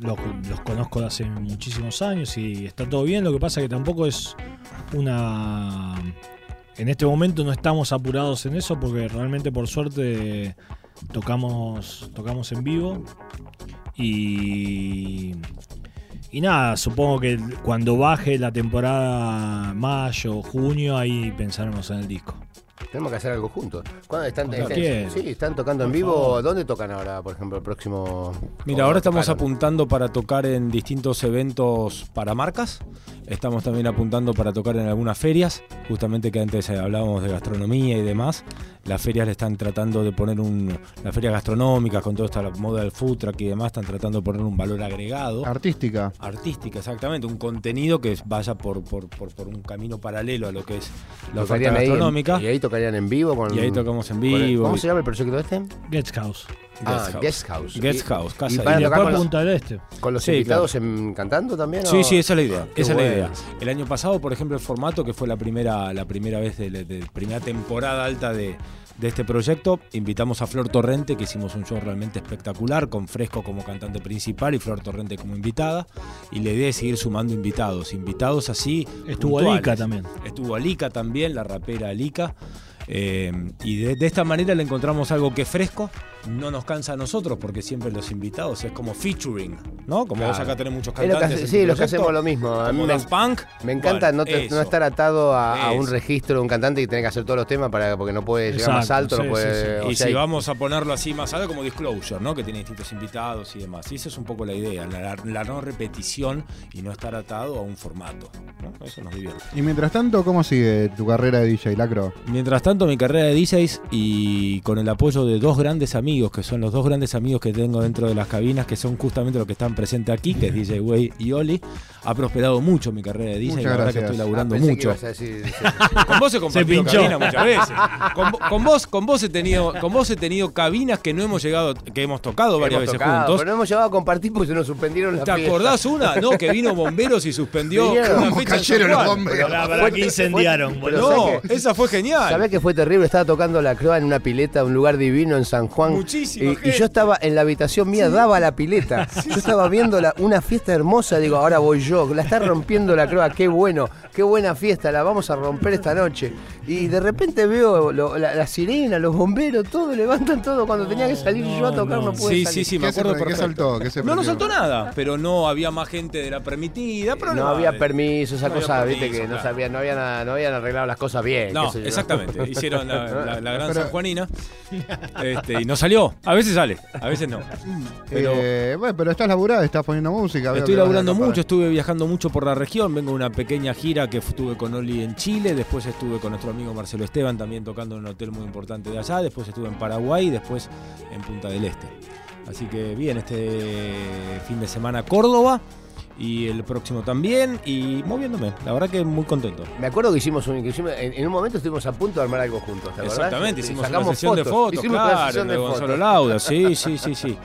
los, los conozco de hace muchísimos años y está todo bien. Lo que pasa que tampoco es una. En este momento no estamos apurados en eso porque realmente por suerte tocamos, tocamos en vivo. Y. Y nada, supongo que cuando baje la temporada mayo, junio, ahí pensaremos en el disco. Tenemos que hacer algo juntos. ¿Cuándo están, están- sí, están tocando en vivo? ¿Dónde tocan ahora, por ejemplo, el próximo? Mira, ahora estamos tocaron? apuntando para tocar en distintos eventos para marcas. Estamos también apuntando para tocar en algunas ferias, justamente que antes eh, hablábamos de gastronomía y demás. Las ferias le están tratando de poner un. Las ferias gastronómicas, con toda esta moda del food truck y demás, están tratando de poner un valor agregado. Artística. Artística, exactamente, un contenido que vaya por, por, por, por un camino paralelo a lo que es la oferta Tocarían ahí en- gastronómica. y ahí tocarían en vivo. Con, Y ahí tocamos en con el- vivo. ¿Cómo se llama el proyecto este? Guest House. Ah, Guest House. Guest House, casa y van a tocar después con los, Punta del Este. con los Sí, invitados en- cantando también? Sí, o- sí, esa es la idea. Qué Esa es la idea. El año pasado, por ejemplo, el formato que fue la primera, la primera vez de la de primera temporada alta de, de este proyecto, invitamos a Flor Torrente, que hicimos un show realmente espectacular, con Fresco como cantante principal y Flor Torrente como invitada. Y la idea es seguir sumando invitados, invitados así. Estuvo puntuales. Alika también. Estuvo Alika también, la rapera Alika. Eh, y de, de esta manera le encontramos algo que es fresco, no nos cansa a nosotros, porque siempre los invitados es como featuring, ¿no? Como vos Claro. acá tenés muchos Es lo que cantantes. hace- sí, los que hacemos lo mismo. A mí como me, Punk. me encanta Bueno, no, te- eso. no estar atado a, a un registro de un cantante que tiene que hacer todos los temas para, porque no puede llegar más alto, sí, no puede. sí, o Y sea, si vamos a ponerlo así más alto, como Disclosure, ¿no? Que tiene distintos invitados y demás. Y esa es un poco la idea, la, la no repetición y no estar atado a un formato. ¿no? Eso nos divierte. Y mientras tanto, ¿cómo sigue tu carrera de DJ Lacro? Mientras tanto, mi carrera de DJs y con el apoyo de dos grandes amigos, que son los dos grandes amigos que tengo dentro de las cabinas, que son justamente los que están presentes aquí, que es DJ Way y Oli, ha prosperado mucho mi carrera de DJ. Muchas la verdad que gracias. estoy ah, laburando mucho. a decir-. Con vos he compartido cabina muchas veces. Con, vo- con vos, con vos he tenido, con vos he tenido cabinas que no hemos llegado, que hemos tocado varias Hemos veces tocado, juntos. Pero no hemos llevado a compartir porque se nos suspendieron las ¿Te acordás una? No, que vino bomberos y suspendió Vinieron. una ¿Cómo fecha en cayeron los bomberos? Pará, pará, que incendiaron. No, esa fue genial. ¿Sabés que fue terrible? Estaba tocando la croa en una pileta, un lugar divino en San Juan, muchísima Y, yo estaba en la habitación mía, daba la pileta. Yo estaba viendo la- una fiesta hermosa, digo, ahora voy yo. La está rompiendo la croa, qué bueno, qué buena fiesta, la vamos a romper esta noche. Y de repente veo lo- la, la sirena, los bomberos, todo, levantan todo. Cuando tenía que salir yo a tocar, no, pude Sí, salir. sí, sí, me ¿Qué se acuerdo pre- qué saltó? ¿Qué se no, no saltó nada, pero no había más gente de la permitida. Pero No no había permiso, esa No cosa, viste, permiso, que no sabían, no habían, no habían arreglado las cosas bien. No, qué sé yo. exactamente. Hicieron la, la- la gran Pero- San Juanina este, y no salió. A veces sale, a veces no. Pero Eh, bueno, pero estás laburado, estás poniendo música. estoy laburando mucho, estuve viajando mucho por la región. Vengo de una pequeña gira que estuve con Oli en Chile. Después estuve con nuestro amigo Marcelo Esteban también tocando en un hotel muy importante de allá. Después estuve en Paraguay y después en Punta del Este. Así que bien, este fin de semana Córdoba y el próximo también. Y moviéndome, la verdad que muy contento. Me acuerdo que hicimos un, que hicimos- en, en un momento estuvimos a punto de armar algo juntos, ¿te? Exactamente, hicimos sacamos una sesión de fotos, hicimos una claro, sesión de, de Gonzalo fotos. Lauda, sí, sí, sí, sí.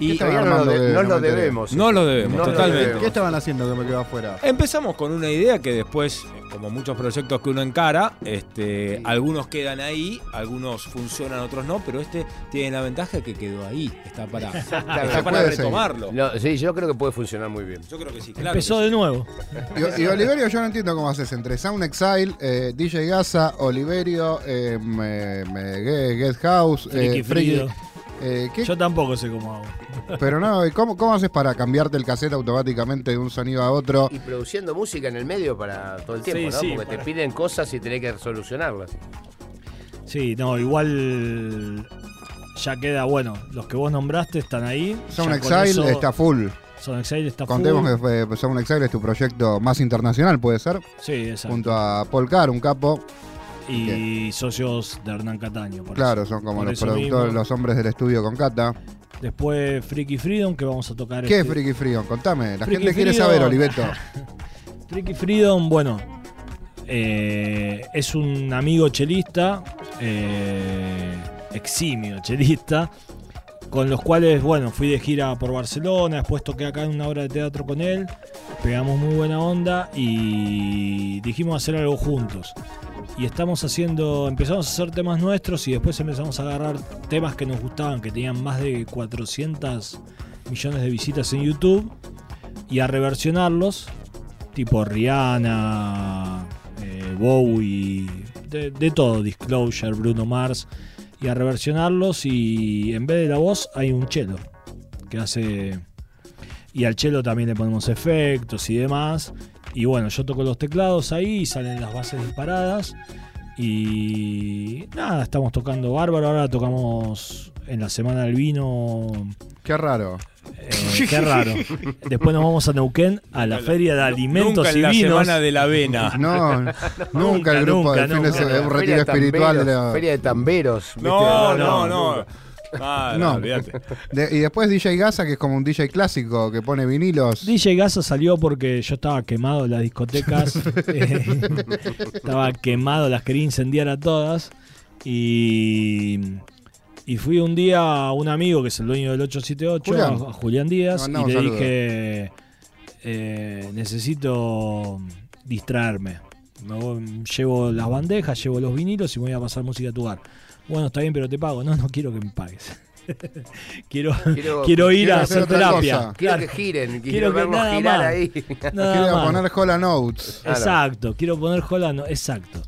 Y ¿Qué todavía estaban no, lo, de- no debemos. No lo debemos, No lo totalmente. debemos. ¿Qué estaban haciendo que me quedo afuera? Empezamos con una idea que después, como muchos proyectos que uno encara, este, algunos quedan ahí, algunos funcionan, otros no, pero este tiene la ventaja que quedó ahí, está para, está para retomarlo. No, sí, yo creo que puede funcionar muy bien. Yo creo que sí, claro. Empezó de nuevo. Y, y Oliverio, yo no entiendo cómo haces entre Sound Exile, eh, DJ Gaza, Oliverio, eh, me- me- Ge- Guest House, eh, Frido. Eh, ¿qué- Yo tampoco sé cómo hago. Pero no, ¿y ¿cómo, ¿cómo haces para cambiarte el cassette automáticamente de un sonido a otro? Y produciendo música en el medio para todo el tiempo, Sí, ¿no? sí, Porque te piden cosas y tenés que solucionarlas. Sí, no, igual ya queda, bueno, los que vos nombraste están ahí. Con Exile eso- está full. Sound Exile está Contemos full. que eh, Sound Exile es tu proyecto más internacional, puede ser, Sí, exacto. junto a Paul Carr, un capo. Y socios de Hernán Cataño. por Claro, eso. son como Por los productores, mismo. los hombres del estudio con Cata. Después Freaky Freedom, que vamos a tocar. ¿Qué es este- Freaky Freedom? Contame, la Freaky gente quiere Freedom. saber, Oliveto. Freaky Freedom, bueno, eh, es un amigo chelista, eh, eximio chelista, con los cuales, bueno, fui de gira por Barcelona, después toqué acá en una obra de teatro con él, pegamos muy buena onda y dijimos hacer algo juntos. Y estamos haciendo, empezamos a hacer temas nuestros y después empezamos a agarrar temas que nos gustaban, que tenían más de 400 millones de visitas en YouTube, y a reversionarlos tipo Rihanna, eh, Bowie, de, de todo, Disclosure, Bruno Mars, y a reversionarlos y en vez de la voz hay un chelo que hace... Y al chelo también le ponemos efectos y demás. Y bueno, yo toco los teclados ahí y salen las bases disparadas. Y nada, estamos tocando bárbaro. Ahora tocamos en la semana del vino. Qué raro. eh, qué raro. Después nos vamos a Neuquén a la feria de alimentos Nunca en y la vinos. semana de la avena. No, nunca el grupo nunca, de nunca. semana, un Feria retiro de espiritual de la- Feria de tamberos. ¿viste? No, no, no. Ah, No. no, olvídate. De- y después DJ Gaza, que es como un DJ clásico que pone vinilos. DJ Gaza salió porque yo estaba quemado en las discotecas. eh, estaba quemado, las quería incendiar a todas. Y, y fui un día a un amigo que es el dueño del 878, Julián. a, Julián Díaz, Le y le saludos. dije: eh, Necesito distraerme. Me voy- llevo las bandejas, llevo los vinilos y me voy a pasar música a tu bar. Bueno, está bien, pero te pago. No, no quiero que me pagues. quiero, Quiero- quiero ir quiero a hacer terapia. cosa. Quiero Claro. que giren, quiero, Quiero que nada girar más. ahí. Nada Quiero más. poner Hola Notes. Claro. Exacto, quiero poner Holano, exacto.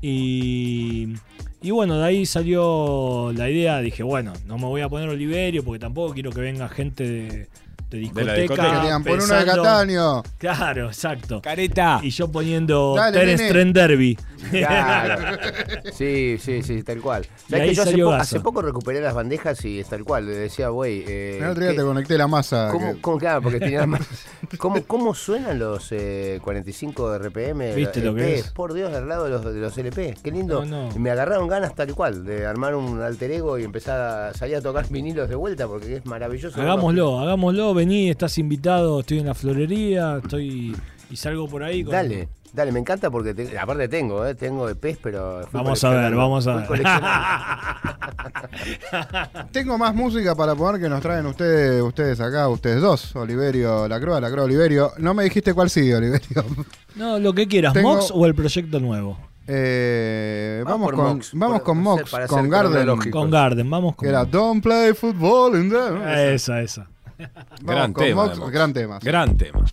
Y, y bueno, de ahí salió la idea, dije, bueno, no me voy a poner Oliverio porque tampoco quiero que venga gente de, de discoteca. discoteca. Querían poner una de Cataño. Claro, exacto. Careta. Y yo poniendo Terence. Trent Derby. Claro. Sí, sí, sí, tal cual. Y ¿Sabés ahí que yo hace, po- poco recuperé las bandejas y es tal cual. Le decía, güey. Eh, El otro día ¿qué- te conecté la masa. ¿Cómo, que- cómo, claro, porque tenía más. ¿Cómo, cómo suenan los eh, 45 RPM? ¿Viste lo que LPs? es? Por Dios, al lado de los, de los LP. Qué lindo. No, no. Y me agarraron ganas tal cual de armar un alter ego y empezar a salir a tocar vinilos de vuelta porque es maravilloso. hagámoslo, hagámoslo, vení, estás invitado, estoy en la florería, estoy y salgo por ahí. con- Dale, dale, me encanta porque te- aparte tengo, eh, tengo EPs, pero. fui Vamos a ver, vamos a ver. Tengo más música para poner que nos traen ustedes, ustedes acá, ustedes dos, Oliverio Lacroa, Lacroa Oliverio. No me dijiste cuál sigue, Oliverio. No, lo que quieras, Tengo- Mox o el proyecto nuevo. Eh, Vamos con, Mox, vamos con Mox, con Garden. Con Garden, vamos con. Que era Don't play football in the. Esa, esa. Gran tema, gran tema. sí. Gran tema.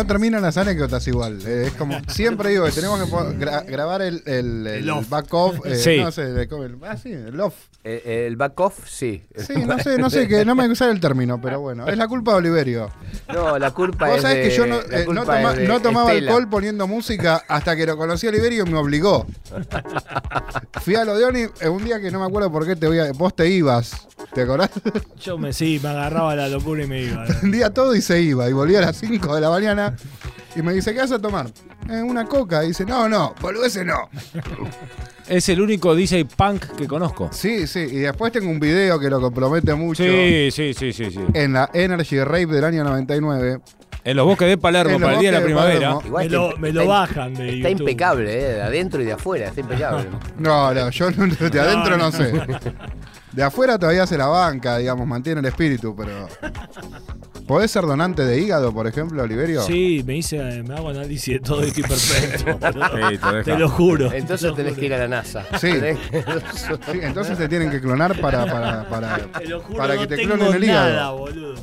No terminan las anécdotas igual. eh, es como siempre digo que tenemos que gra- grabar el, el, el El off. back off. eh, Sí. No sé, el, el- ah, sí, el off. Eh, el back off, sí. Sí, no sé, no sé, que no me sale el término, pero bueno. Es la culpa de Oliverio. No, la culpa Vos es sabés de, que yo no, la eh, no, culpa toma- es de no tomaba Estela. alcohol poniendo música hasta que lo conocí a Oliverio y me obligó. Fui a lo de Oni eh, un día que no me acuerdo por qué te voy a, vos te ibas. ¿Te acordás? Yo me sí, me agarraba la locura y me iba. Prendía todo y se iba. Y volvía a las 5 de la mañana. Y me dice, ¿qué vas a tomar? "Eh, una coca. Y dice, no, no, ese no. Es el único DJ punk que conozco. Sí, sí. Y después tengo un video que lo compromete mucho. Sí, sí, sí, sí, sí. En la Energy Rave del año 99. En los bosques de Palermo, para el día de la primavera. Igual Me lo- me bajan de Está YouTube. impecable, ¿eh? De adentro y de afuera, está impecable. No, no, yo no- de adentro no, no. sé. De afuera todavía se la banca, digamos, mantiene el espíritu, pero. ¿Podés ser donante de hígado, por ejemplo, Oliverio? Sí, me hice, me hago análisis de todo y estoy perfecto. boludo. Sí, te te lo juro. Entonces tenés que ir a la NASA. Sí. Sí, entonces te tienen que clonar para, para, para, Te lo juro, para no que te tengo clonen el nada, hígado. boludo.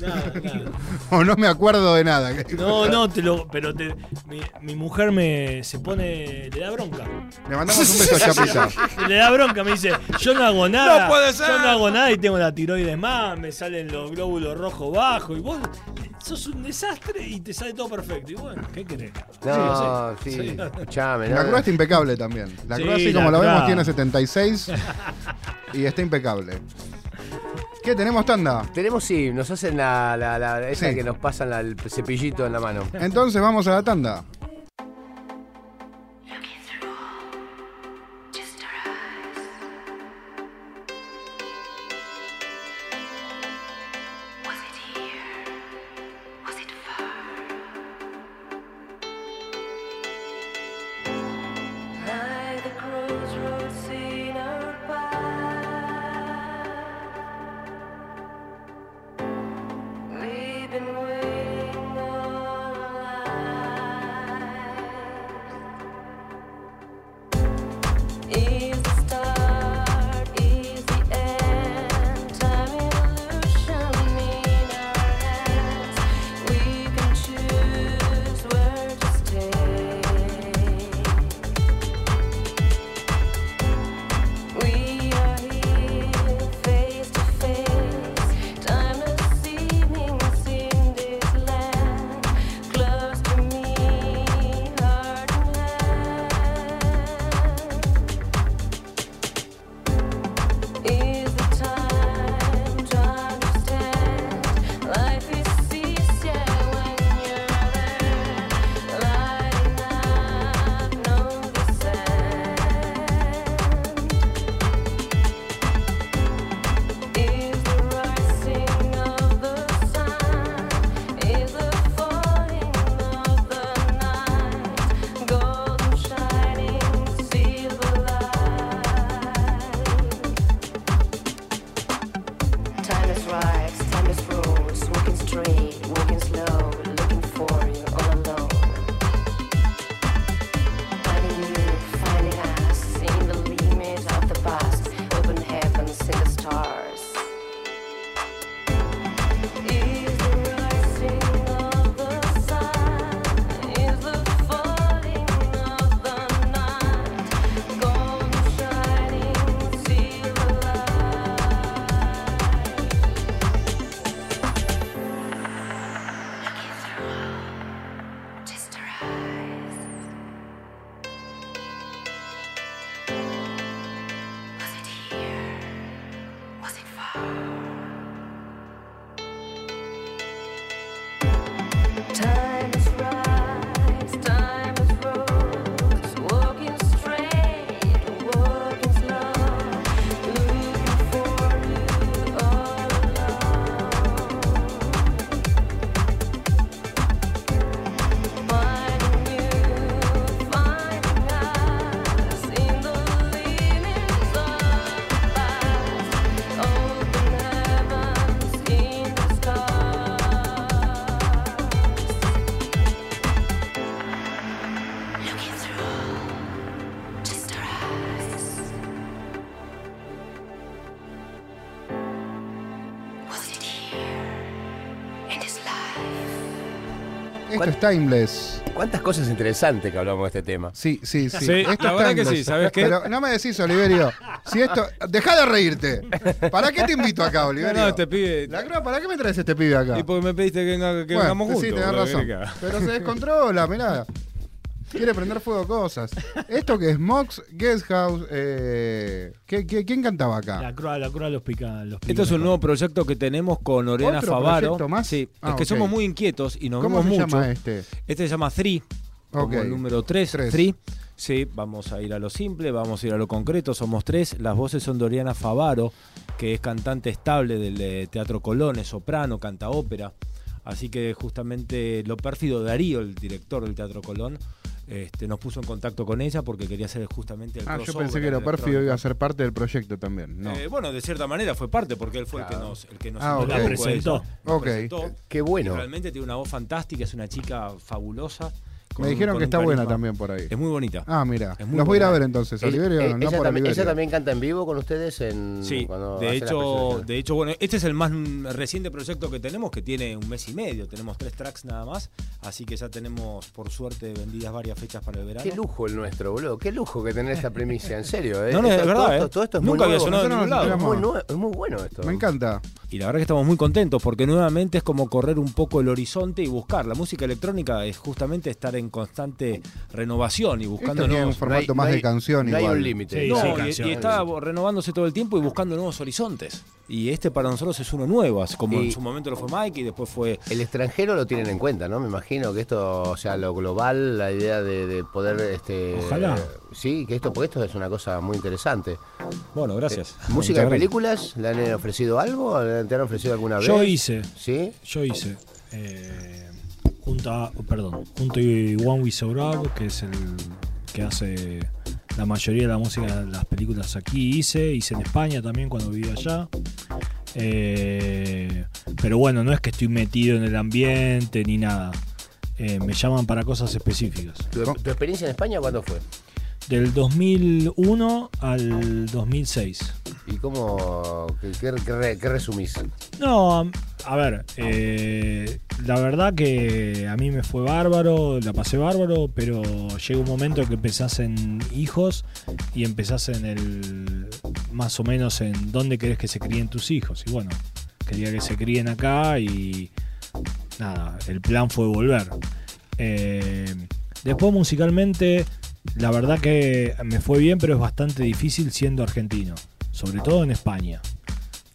Nada, nada. o no me acuerdo de nada. No, no, te lo, pero te, mi, mi mujer me se pone, le da bronca. Le mandamos un beso a Chapita. Le da bronca, me dice, yo no hago nada. No puede ser. Yo no hago nada y tengo la tiroides más, me salen los glóbulos rojos bajos y vos sos un desastre y te sale todo perfecto. Y bueno, ¿qué querés? No, Sí, sí, sí. escuchame. La no, cruz está impecable también. La Sí, cruz, así la como la Cruz. vemos, tiene 76 y está impecable. ¿Qué tenemos tanda? Tenemos, sí, nos hacen la, la, la- esa Sí. que nos pasan la- el cepillito en la mano. Entonces vamos a la tanda. Esto es Timeless. ¿Cuántas cosas interesantes que hablamos de este tema? Sí, sí, sí. Sí, Esto la es verdad que Timeless. sí, ¿sabes qué? Pero no me decís, Oliverio, si esto... Deja de reírte. ¿Para qué te invito acá, No, Oliverio? no, este pibe. La Cruz, ¿para qué me traes este pibe acá? Y porque me pediste que, venga- que Bueno, vengamos juntos. sí, tenés razón. ¿qué querés que? Pero se descontrola, mirá. Quiere prender fuego cosas. Esto que es Mox Guest House. Eh, ¿qué- qué- quién cantaba acá? La cruz, la cruz los pica, los pica. Esto es un nuevo proyecto que tenemos con Oriana ¿Otro Favaro. proyecto más? Sí, Ah, es que ok. somos muy inquietos y nos ¿Cómo vemos se mucho. llama este? Este se llama Three, como el número 3, Tres. Three. Sí, vamos a ir a lo simple, vamos a ir a lo concreto, somos tres. Las voces son de Oriana Favaro, que es cantante estable del Teatro Colón, es soprano, canta ópera. Así que justamente lo pérfido Darío, el director del Teatro Colón, este, nos puso en contacto con ella porque quería hacer justamente el Ah, yo pensé que era. Perfio iba a ser parte del proyecto también. No. Eh, bueno, de cierta manera fue parte porque él fue el que nos, el que nos Ah, ok. introdujo a La presentó. Nos Ok. presentó. Qué bueno. Realmente tiene una voz fantástica, es una chica fabulosa con Me dijeron que está buena también por ahí. Es muy bonita. Ah, mira. Es muy Los voy a ir a ver entonces. El- Oliverio, eh, no ella, por también, Oliverio. ella también canta en vivo con ustedes en Sí, cuando de hecho, de hecho, bueno, este es el más reciente proyecto que tenemos, que tiene un mes y medio. Tenemos tres tracks nada más, así que ya tenemos, por suerte, vendidas varias fechas para el verano. Qué lujo el nuestro, boludo. Qué lujo que tener esta premisa, en serio. ¿eh? No, no, es verdad, todo, ¿eh? esto, todo esto es Nunca muy había nuevo. sonado en lado. Muy, es muy bueno esto. Me encanta. Y la verdad que estamos muy contentos porque nuevamente es como correr un poco el horizonte y buscar. La música electrónica es justamente estar en constante renovación y buscando Esto tiene un nuevos. formato No hay- más no de canción No hay igual. un límite. Sí, No, sí, y- canción. y, está renovándose todo el tiempo y buscando nuevos horizontes. Y este para nosotros es uno nuevo, así como Y- en su momento lo fue Mike y después fue El extranjero lo tienen en cuenta, ¿no? Me imagino que esto, o sea, lo global, la idea de, de poder, este, Ojalá. sí, que esto, porque esto es una cosa muy interesante. Bueno, gracias. Eh, ¿Música de películas? ¿Le han ofrecido algo? ¿Te han ofrecido alguna vez? Yo hice, ¿Sí? yo hice. eh, junto a, perdón, junto a One We que es el que hace la mayoría de la música de las películas aquí, hice, hice en España también cuando vivía allá. Eh, pero bueno, no es que estoy metido en el ambiente ni nada. Eh, me llaman para cosas específicas. ¿Tu, tu experiencia en España cuándo fue? Del 2001 al 2006. ¿Y cómo, qué, qué- qué re- qué resumís? No, a ver, eh, la verdad que a mí me fue bárbaro, la pasé bárbaro, pero llega un momento que empezás en hijos y empezás en el, más o menos en dónde querés que se críen tus hijos. Y bueno, quería que se críen acá y nada, el plan fue volver. Eh, después musicalmente, la verdad que me fue bien, pero es bastante difícil siendo argentino, sobre todo en España.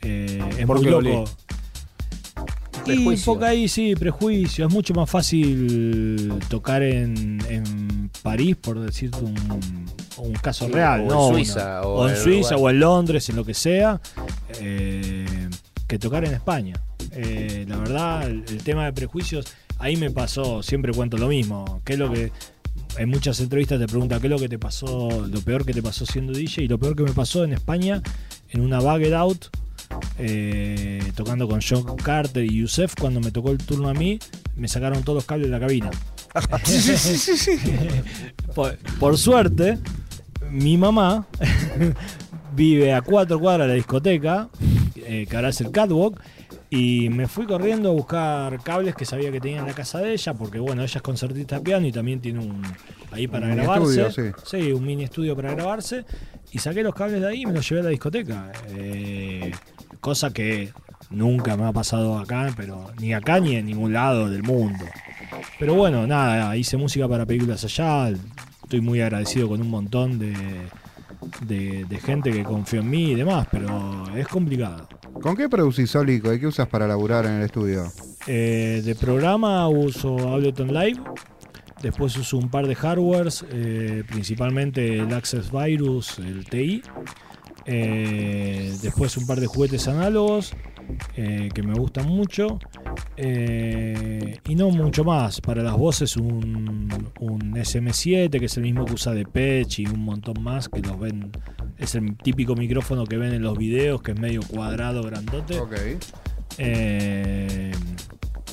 Eh, es ¿Por muy loco. Oli? Y porque ahí sí, prejuicio. Es mucho más fácil tocar en, en París, por decirte un, un caso Sí, real, o en. Suiza, o o en en Suiza, Uruguay. o en Londres, en lo que sea, eh, que tocar en España. Eh, la verdad, el, el tema de prejuicios, ahí me pasó, siempre cuento lo mismo. ¿Qué es lo que.? En muchas entrevistas te preguntan qué es lo que te pasó, lo peor que te pasó siendo DJ, y lo peor que me pasó en España, en una Bugged Out, eh, tocando con John Carter y Yusef, cuando me tocó el turno a mí, me sacaron todos los cables de la cabina. por, por suerte, mi mamá vive a cuatro cuadras de la discoteca, eh, que ahora es el Catwalk, y me fui corriendo a buscar cables que sabía que tenía en la casa de ella, porque bueno, ella es concertista de piano y también tiene un ahí para Un grabarse. estudio, sí. un mini estudio para grabarse. Y saqué los cables de ahí y me los llevé a la discoteca. Eh, cosa que nunca me ha pasado acá, pero ni acá ni en ningún lado del mundo. Pero bueno, nada, hice música para películas allá. Estoy muy agradecido con un montón de, de, de gente que confió en mí y demás, pero es complicado. ¿Con qué producís, Olico? ¿Y qué usas para laburar en el estudio? Eh, de programa uso Ableton Live. Después uso un par de hardwares, eh, principalmente el Access Virus, el TI. Eh, después un par de juguetes análogos eh, que me gustan mucho. Eh, y no mucho más. Para las voces un, un SM7 que es el mismo que usa Depeche y un montón más que los ven. Es el típico micrófono que ven en los videos que es medio cuadrado, grandote. Eh,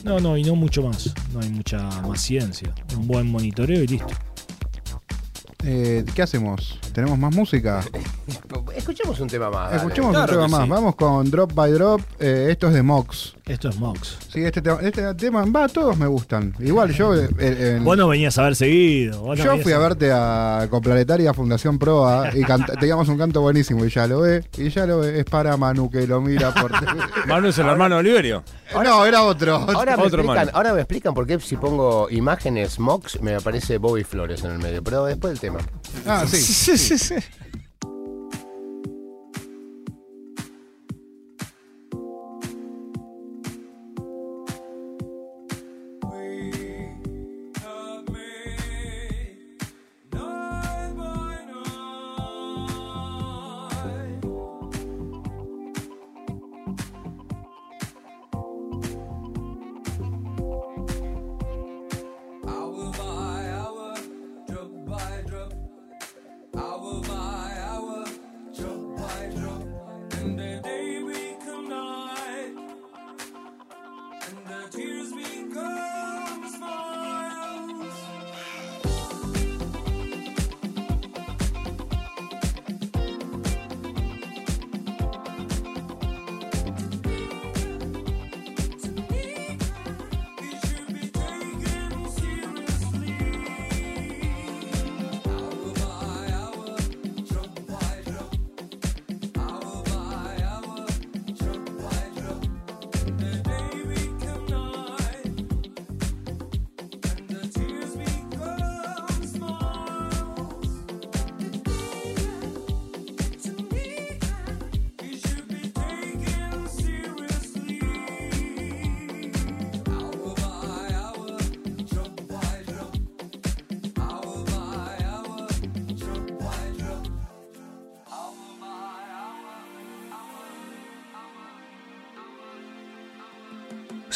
no, no, y no mucho más. No hay mucha más ciencia. Un buen monitoreo y listo. Eh, ¿Qué hacemos? ¿Tenemos más música? Escuchemos un tema más. dale. Escuchemos Claro un tema más. sí. Vamos con Drop by Drop. Eh, esto es de Mox. Esto es Mox. Sí, este tema, este tema, va, todos me gustan. Igual yo, eh, en- Vos no venías a ver seguido. no yo fui a verte a Complanetaria Fundación Proa y teníamos un canto buenísimo y ya lo ve, y ya lo ve, es para Manu que lo mira por Manu es el hermano de Oliverio. No, era otro. Ahora me, Otro explican, ahora me explican por qué si pongo imágenes Mox me aparece Bobby Flores en el medio, pero después del tema. Ah, sí. Hour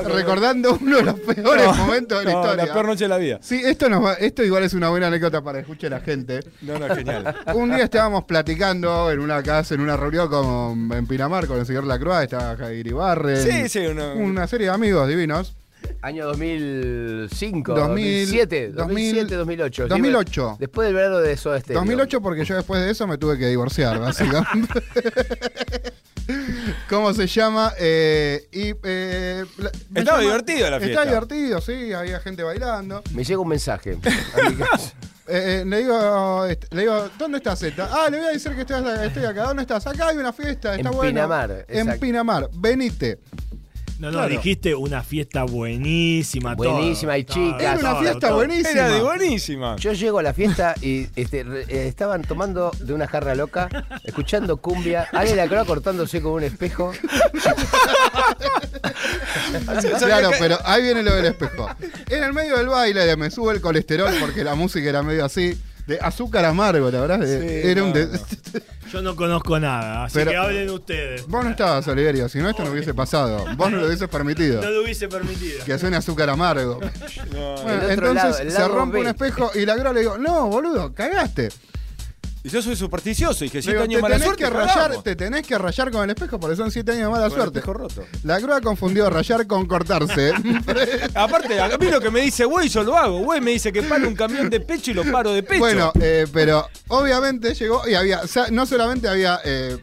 Recordando uno de los peores No, momentos de la no, historia. La peor noche de la vida. Sí, esto, nos va- esto igual es una buena anécdota para que escuche la gente. No, no, genial. Un día estábamos platicando en una casa, en una reunión con, en Pinamar con el señor Lacroix, estaba Jair Ibarre. Sí, sí, uno- Una serie de amigos divinos. Año 2005, 2000, 2007, 2007, 2000, 2008. 2008. Después del verano de Soda Stereo. 2008 porque yo después de eso me tuve que divorciar, básicamente. ¿Cómo se llama? Eh, y, eh, Estaba llama- divertido la fiesta. Estaba divertido, sí, había gente bailando. Me llega un mensaje. a mi casa. Eh, eh, le, digo, este, le digo, ¿dónde estás, Zeta? Ah, le voy a decir que estoy, estoy acá. ¿Dónde estás? Acá hay una fiesta, está En bueno. Pinamar, En exacto. Pinamar, venite. No, no, Claro. dijiste una fiesta buenísima. todo, Buenísima, hay todo, chicas. Era una todo, fiesta todo. buenísima. Era de buenísima. Yo llego a la fiesta y este, re- eh, estaban tomando de una jarra loca, escuchando cumbia, Ale la croa cortándose con un espejo. Claro, pero ahí viene lo del espejo. En el medio del baile me sube el colesterol porque la música era medio así. De azúcar amargo, la verdad. de- Sí, era un de- no. Yo no conozco nada, así Pero- que hablen ustedes. Vos no estabas, Oliverio, si no esto no hubiese pasado. Vos no lo hubieses permitido. No lo hubiese permitido. Que suene azúcar amargo. Bueno, entonces lado, se rompe B. un espejo y la grúa le digo, no, boludo, cagaste. Y yo soy supersticioso y que Le siete digo, años de te, mala tenés suerte. que rayar, te tenés que rayar con el espejo porque son siete años de mala Con el suerte. espejo roto. La grúa confundió rayar con cortarse. Aparte, a mí lo que me dice, güey, yo lo hago. Güey me dice que paro un camión de pecho y lo paro de pecho. Bueno, eh, pero obviamente llegó y había, no solamente había eh,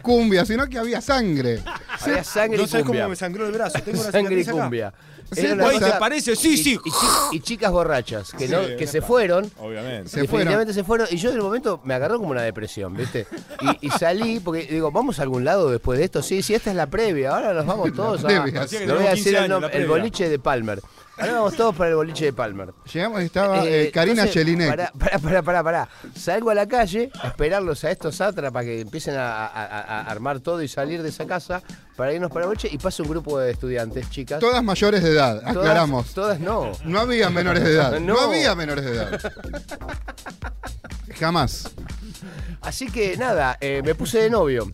cumbia, sino que había sangre. Había sangre no y sabes cumbia. cómo me sangró el brazo. Tengo una Sangre y acá. Cosa- ¿te parece? Sí, y- sí. Y, chi- y chicas borrachas que, Sí, no, que se fueron. Obviamente. Se definitivamente se fueron. Y yo en el momento me agarró como una depresión, ¿viste? Y, y salí porque digo, ¿vamos a algún lado después de esto? Sí, sí, esta es la previa. Ahora nos vamos todos a. previa. Hacía que No voy a 15 decir el, años, nom- la el previa. boliche de Palmer. Ahora vamos todos para el boliche de Palmer. Llegamos y estaba Eh, eh, Karina Jelinek. Pará, pará, pará, pará, pará. Salgo a la calle a esperarlos a estos para que empiecen a, a- a- a armar todo y salir de esa casa para irnos para el boliche y pasa un grupo de estudiantes, chicas. Todas mayores de edad, Todas- aclaramos. Todas no. No había menores de edad. No, No. había menores de edad. Jamás. Así que nada, eh, me puse de novio.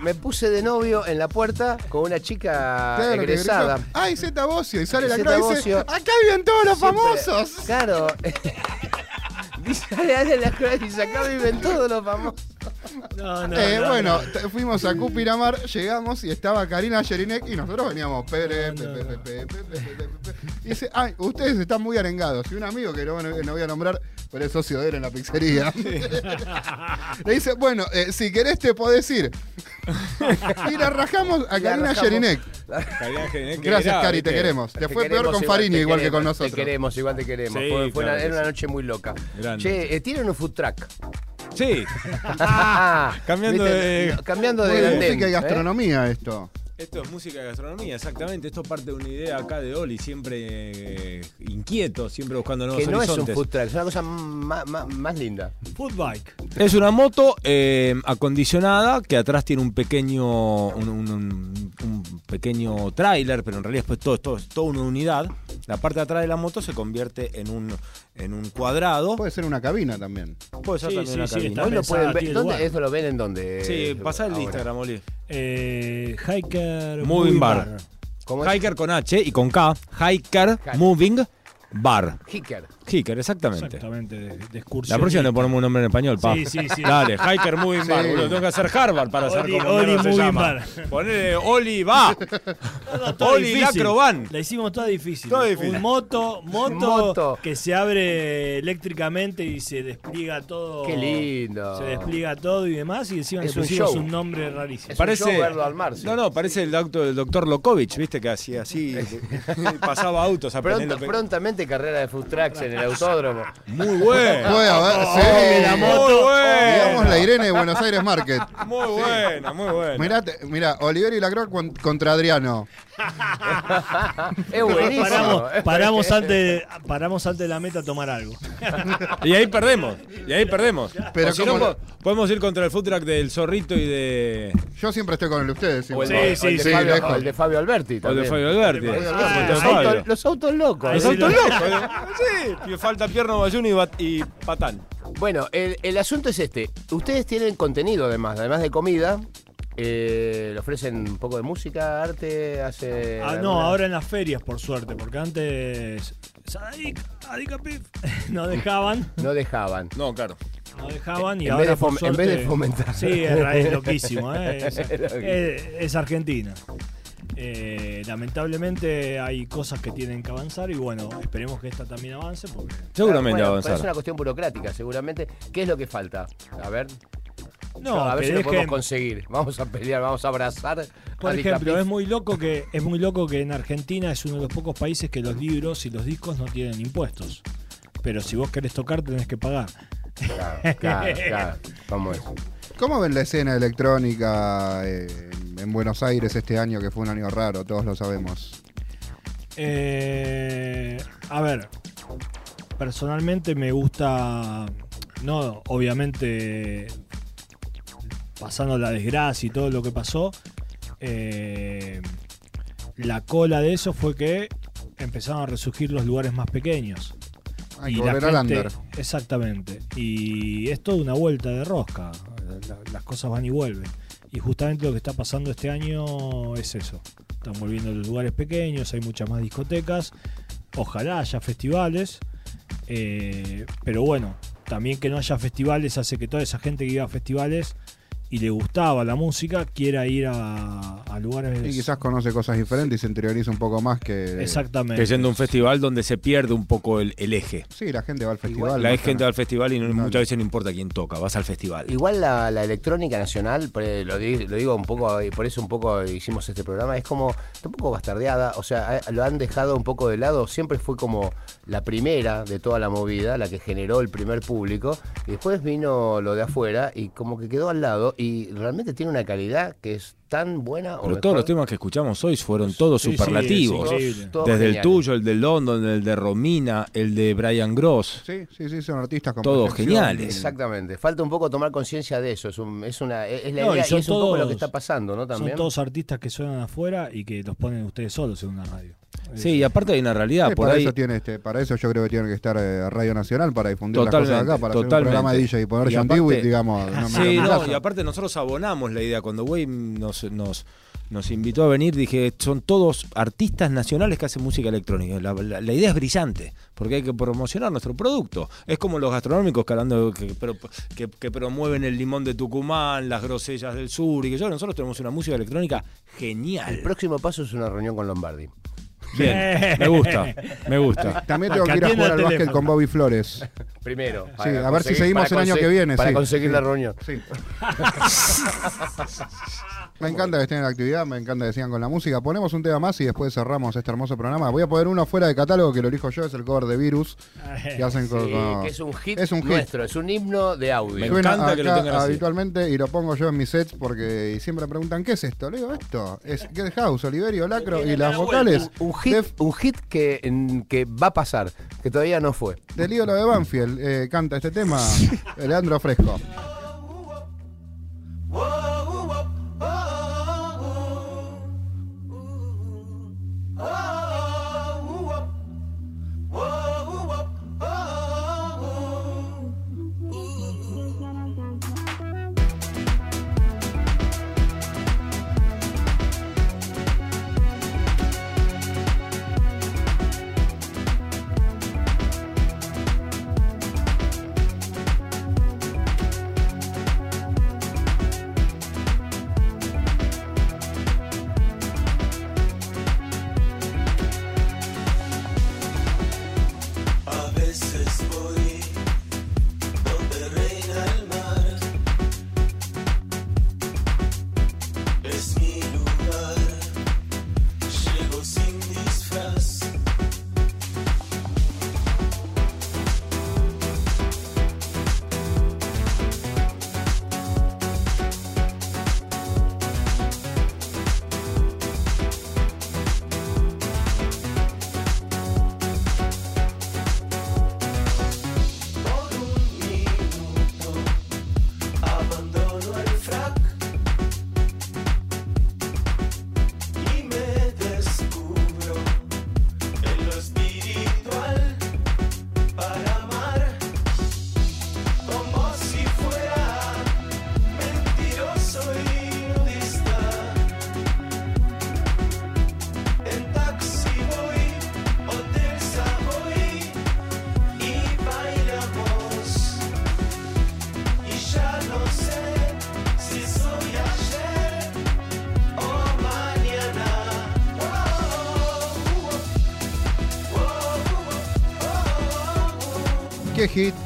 me puse de novio en la puerta con una chica Claro, egresada. ¡Ay, Zeta Bocio! Y sale la cruz y dice. ¡Acá viven todos los Siempre- famosos! Claro. Dice, dale, dale la cruz, dice, acá viven todos los famosos. Eh, no, no, bueno, fuimos a Cupiramar, llegamos y estaba Karina Jelinek y nosotros veníamos. Pere, pepe, pepe, pepe, y dice, ay, ustedes están muy arengados. Y un amigo que no, voy a nombrar, pero es socio de él en la pizzería. Le dice, bueno, eh, si querés te podés ir. y la rajamos a Karina Jelinek. Gracias, Cari, te, te queremos. Te, te fue peor con Farini igual que con nosotros. Te queremos, igual te queremos. Una, era una noche muy loca. Grande. Che, eh, tienen un food track. Sí. Cambiando de- Cambiando de música y ¿eh? gastronomía esto. Esto es música y gastronomía, exactamente. Esto parte de una idea acá de Oli, siempre eh, inquieto, siempre buscando nuevos Que no es un food truck, es una cosa más, más- más linda. Food bike. Es una moto eh, acondicionada que atrás tiene un pequeño un, un- un- un pequeño tráiler, pero en realidad después todo, todo, es toda una unidad. La parte de atrás de la moto se convierte en un, en un cuadrado. Puede ser una cabina también. Puede ser Sí, también sí, una sí, cabina. Hoy lo pueden ver. ¿Dónde. ¿Eso lo ven en dónde? Sí, pasá el ahora? Instagram, Oli. Eh, hiker Moving Bar. ¿Cómo es? Hiker con H y con K. Hiker Moving Bar. Hiker. Hiker, exactamente. Exactamente, de, de La próxima le ponemos un nombre en español, pa. Sí, sí, sí. Dale, Hiker Moving Bar, boludo. Tengo que hacer Harvard para saber Oli- cómo Oli se Moving llama. Bar. Ponele Oli va. Todo Oli. Lacroban. La hicimos toda difícil. Toda difícil. Un moto, moto, Moto. que se abre eléctricamente y se despliega todo. Qué lindo. Se despliega todo y demás. Y encima Es le un pusimos show. un nombre rarísimo. Es Parece. un show verlo al mar, sí. No, no, parece el auto del doctor Lokovic, ¿viste? Que hacía así. pasaba autos Pronto, aprendiendo. prontamente carrera de food trucks en el autódromo. Muy bueno. Puede haber, Oh, sí. la Muy moto. bueno. Digamos la Irene de Buenos Aires Market. Muy buena, muy buena. Mirá, mirá, Oliver y Lacroix con- contra Adriano. Es buenísimo. Paramos, paramos, antes, paramos antes de la meta a tomar algo. Y ahí perdemos. Y ahí perdemos. Pero si no, ¿cómo po- podemos ir contra el food truck del zorrito y de. Yo siempre estoy con el de ustedes. O el, sí. de- Sí, o el de sí, Fabio, lejos. o el de Fabio Alberti O el de. Fabio Alberti. Ah, los, autos, locos. Los autos lo- locos. Sí, falta Pierno Bayuni y, y Patán. Bueno, el, el asunto es este. Ustedes tienen contenido además, además de comida. Eh, le ofrecen un poco de música, arte, hace. Ah, no, ahora en las ferias, por suerte, porque antes. Sadic, Adica Pif, no dejaban, No dejaban. No, claro. no dejaban y En ahora vez de por fom- en vez de fomentar. Sí, es, loquísimo, ¿eh? es, Es Argentina. Eh, lamentablemente hay cosas que tienen que avanzar y bueno, esperemos que esta también avance porque Seguramente Bueno, va a pero Es una cuestión burocrática, seguramente. ¿Qué es lo que falta? A ver. No, a ver que si lo podemos dejen- conseguir. Vamos a pelear, vamos a abrazar. Por a ejemplo, es muy loco que es muy loco que en Argentina es uno de los pocos países que los libros y los discos no tienen impuestos. Pero si vos querés tocar tenés que pagar. Claro, claro, claro. ¿Cómo es? ¿Cómo ven la escena electrónica eh, en Buenos Aires este año, que fue un año raro? Todos lo sabemos. Eh, a ver, personalmente me gusta, no, obviamente, pasando la desgracia y todo lo que pasó, eh, la cola de eso fue que empezaron a resurgir los lugares más pequeños. Hay que la volver gente-. Exactamente. Y es toda una vuelta de rosca. La- las cosas van y vuelven. Y justamente lo que está pasando este año es eso. Están volviendo los lugares pequeños, hay muchas más discotecas. Ojalá haya festivales. eh, pero bueno, también que no haya festivales hace que toda esa gente que iba a festivales y le gustaba la música quiera ir a, a lugares. Y quizás conoce cosas diferentes y se interioriza un poco más que. Exactamente. Que siendo un festival donde se pierde un poco el, el eje. Sí, la gente va al festival. La gente va al festival y no- muchas veces no importa quién toca, vas al festival. Igual la, la electrónica nacional, por- lo, di- lo digo un poco, por eso un poco hicimos este programa, es como está un poco bastardeada, o sea, eh, lo han dejado un poco de lado, siempre fue como la primera de toda la movida, la que generó el primer público, y después vino lo de afuera y como que quedó al lado, y realmente tiene una calidad que es tan buena o Pero mejor. todos los temas que escuchamos hoy fueron todos Sí, superlativos. Todos Desde el tuyo, el de London, el de Romina, el de Brian Gross. Sí, sí, sí, son artistas con Todos geniales. Exactamente, falta un poco tomar conciencia de eso, es, un- es una es la No, y idea y, son es un poco lo todos- que está pasando, ¿no? También. Son todos artistas que suenan afuera y que los ponen ustedes solos en una radio. Sí, y aparte hay una realidad Sí, por para ahí. eso tiene este, para eso yo creo que tiene que estar eh, Radio Nacional para difundir Totalmente, las cosas acá, para hacer un totalmente. programa de DJ y poner John aparte- Dewitt, digamos. no me Sí, no, y aparte nosotros abonamos la idea. Cuando Way nos, nos, nos invitó a venir, dije, son todos artistas nacionales que hacen música electrónica. La, la- la idea es brillante, porque hay que promocionar nuestro producto. Es como los gastronómicos que, hablando, que, pero- que, que promueven el limón de Tucumán, las grosellas del sur, y que yo, nosotros tenemos una música electrónica El genial. próximo paso es una reunión con Lombardi. Bien, me gusta, me gusta. También tengo Que ir a jugar al básquet con Bobby Flores. primero. Sí, a ver si seguimos el año que viene. Para sí, conseguir la reunión. Sí. Me encanta que estén en la actividad, me encanta que sigan con la música. Ponemos un tema más y después cerramos este hermoso programa. Voy a poner uno fuera de catálogo que lo elijo yo, es el cover de Virus. Que hacen con, Sí, con- que es un hit Es un hit. nuestro, es un himno de audio. Me Suena encanta que lo tengan así. habitualmente y lo pongo yo en mis sets porque y siempre me preguntan ¿qué es esto? Le digo esto, es Get House, Oliverio Lacro y las vocales Un hit, de, un hit que, en- que va a pasar, que todavía no fue. del ídolo de Banfield. Eh, canta este tema Leandro Fresco. A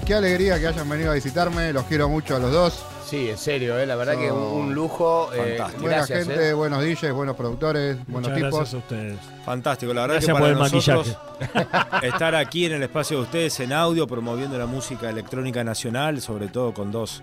Qué alegría que hayan venido a visitarme, los quiero mucho a los dos. Sí, en serio, eh, la verdad que un, lujo. eh, Fantástico. Buena gracias, gente, eh. buenos DJs, buenos productores, buenos Muchas tipos. gracias a ustedes. Fantástico, la verdad Gracias que por para el nosotros estar aquí en el espacio de ustedes en audio promoviendo la música electrónica nacional, sobre todo con dos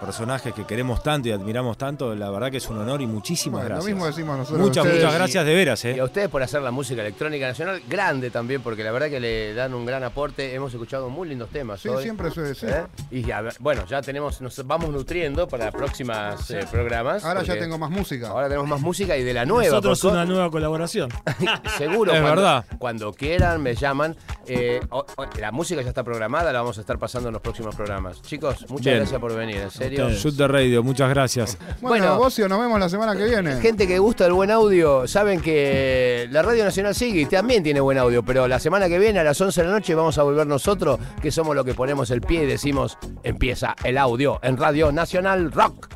personajes que queremos tanto y admiramos tanto, la verdad que es un honor y muchísimas Bueno, lo gracias. mismo decimos nosotros. Muchas, ustedes. muchas gracias de veras, Y eh. a ustedes por hacer la música electrónica nacional, grande también, porque la verdad que le dan un gran aporte. Hemos escuchado muy lindos temas. Sí, hoy. siempre suele ser. ¿Eh? Y a ver, bueno, ya tenemos, nos vamos nutriendo para próximos eh, programas. Ahora ya tengo más música. Ahora tenemos más música y de la nueva. Nosotros una nueva colaboración. Seguro, Es cuando, verdad. Cuando quieran, me llaman. Eh, o- o- la música ya está programada, la vamos a estar pasando en los próximos programas. Chicos, muchas Bien. gracias por venir, en serio. Shoot the Radio, muchas gracias. Bueno, Bueno. Bocio, nos vemos la semana que viene. Gente que gusta del buen audio, saben que la Radio Nacional sigue y también tiene buen audio, pero la semana que viene a las 11 de la noche vamos a volver nosotros, que somos los que ponemos el pie y decimos, empieza el audio en Radio Nacional Rock.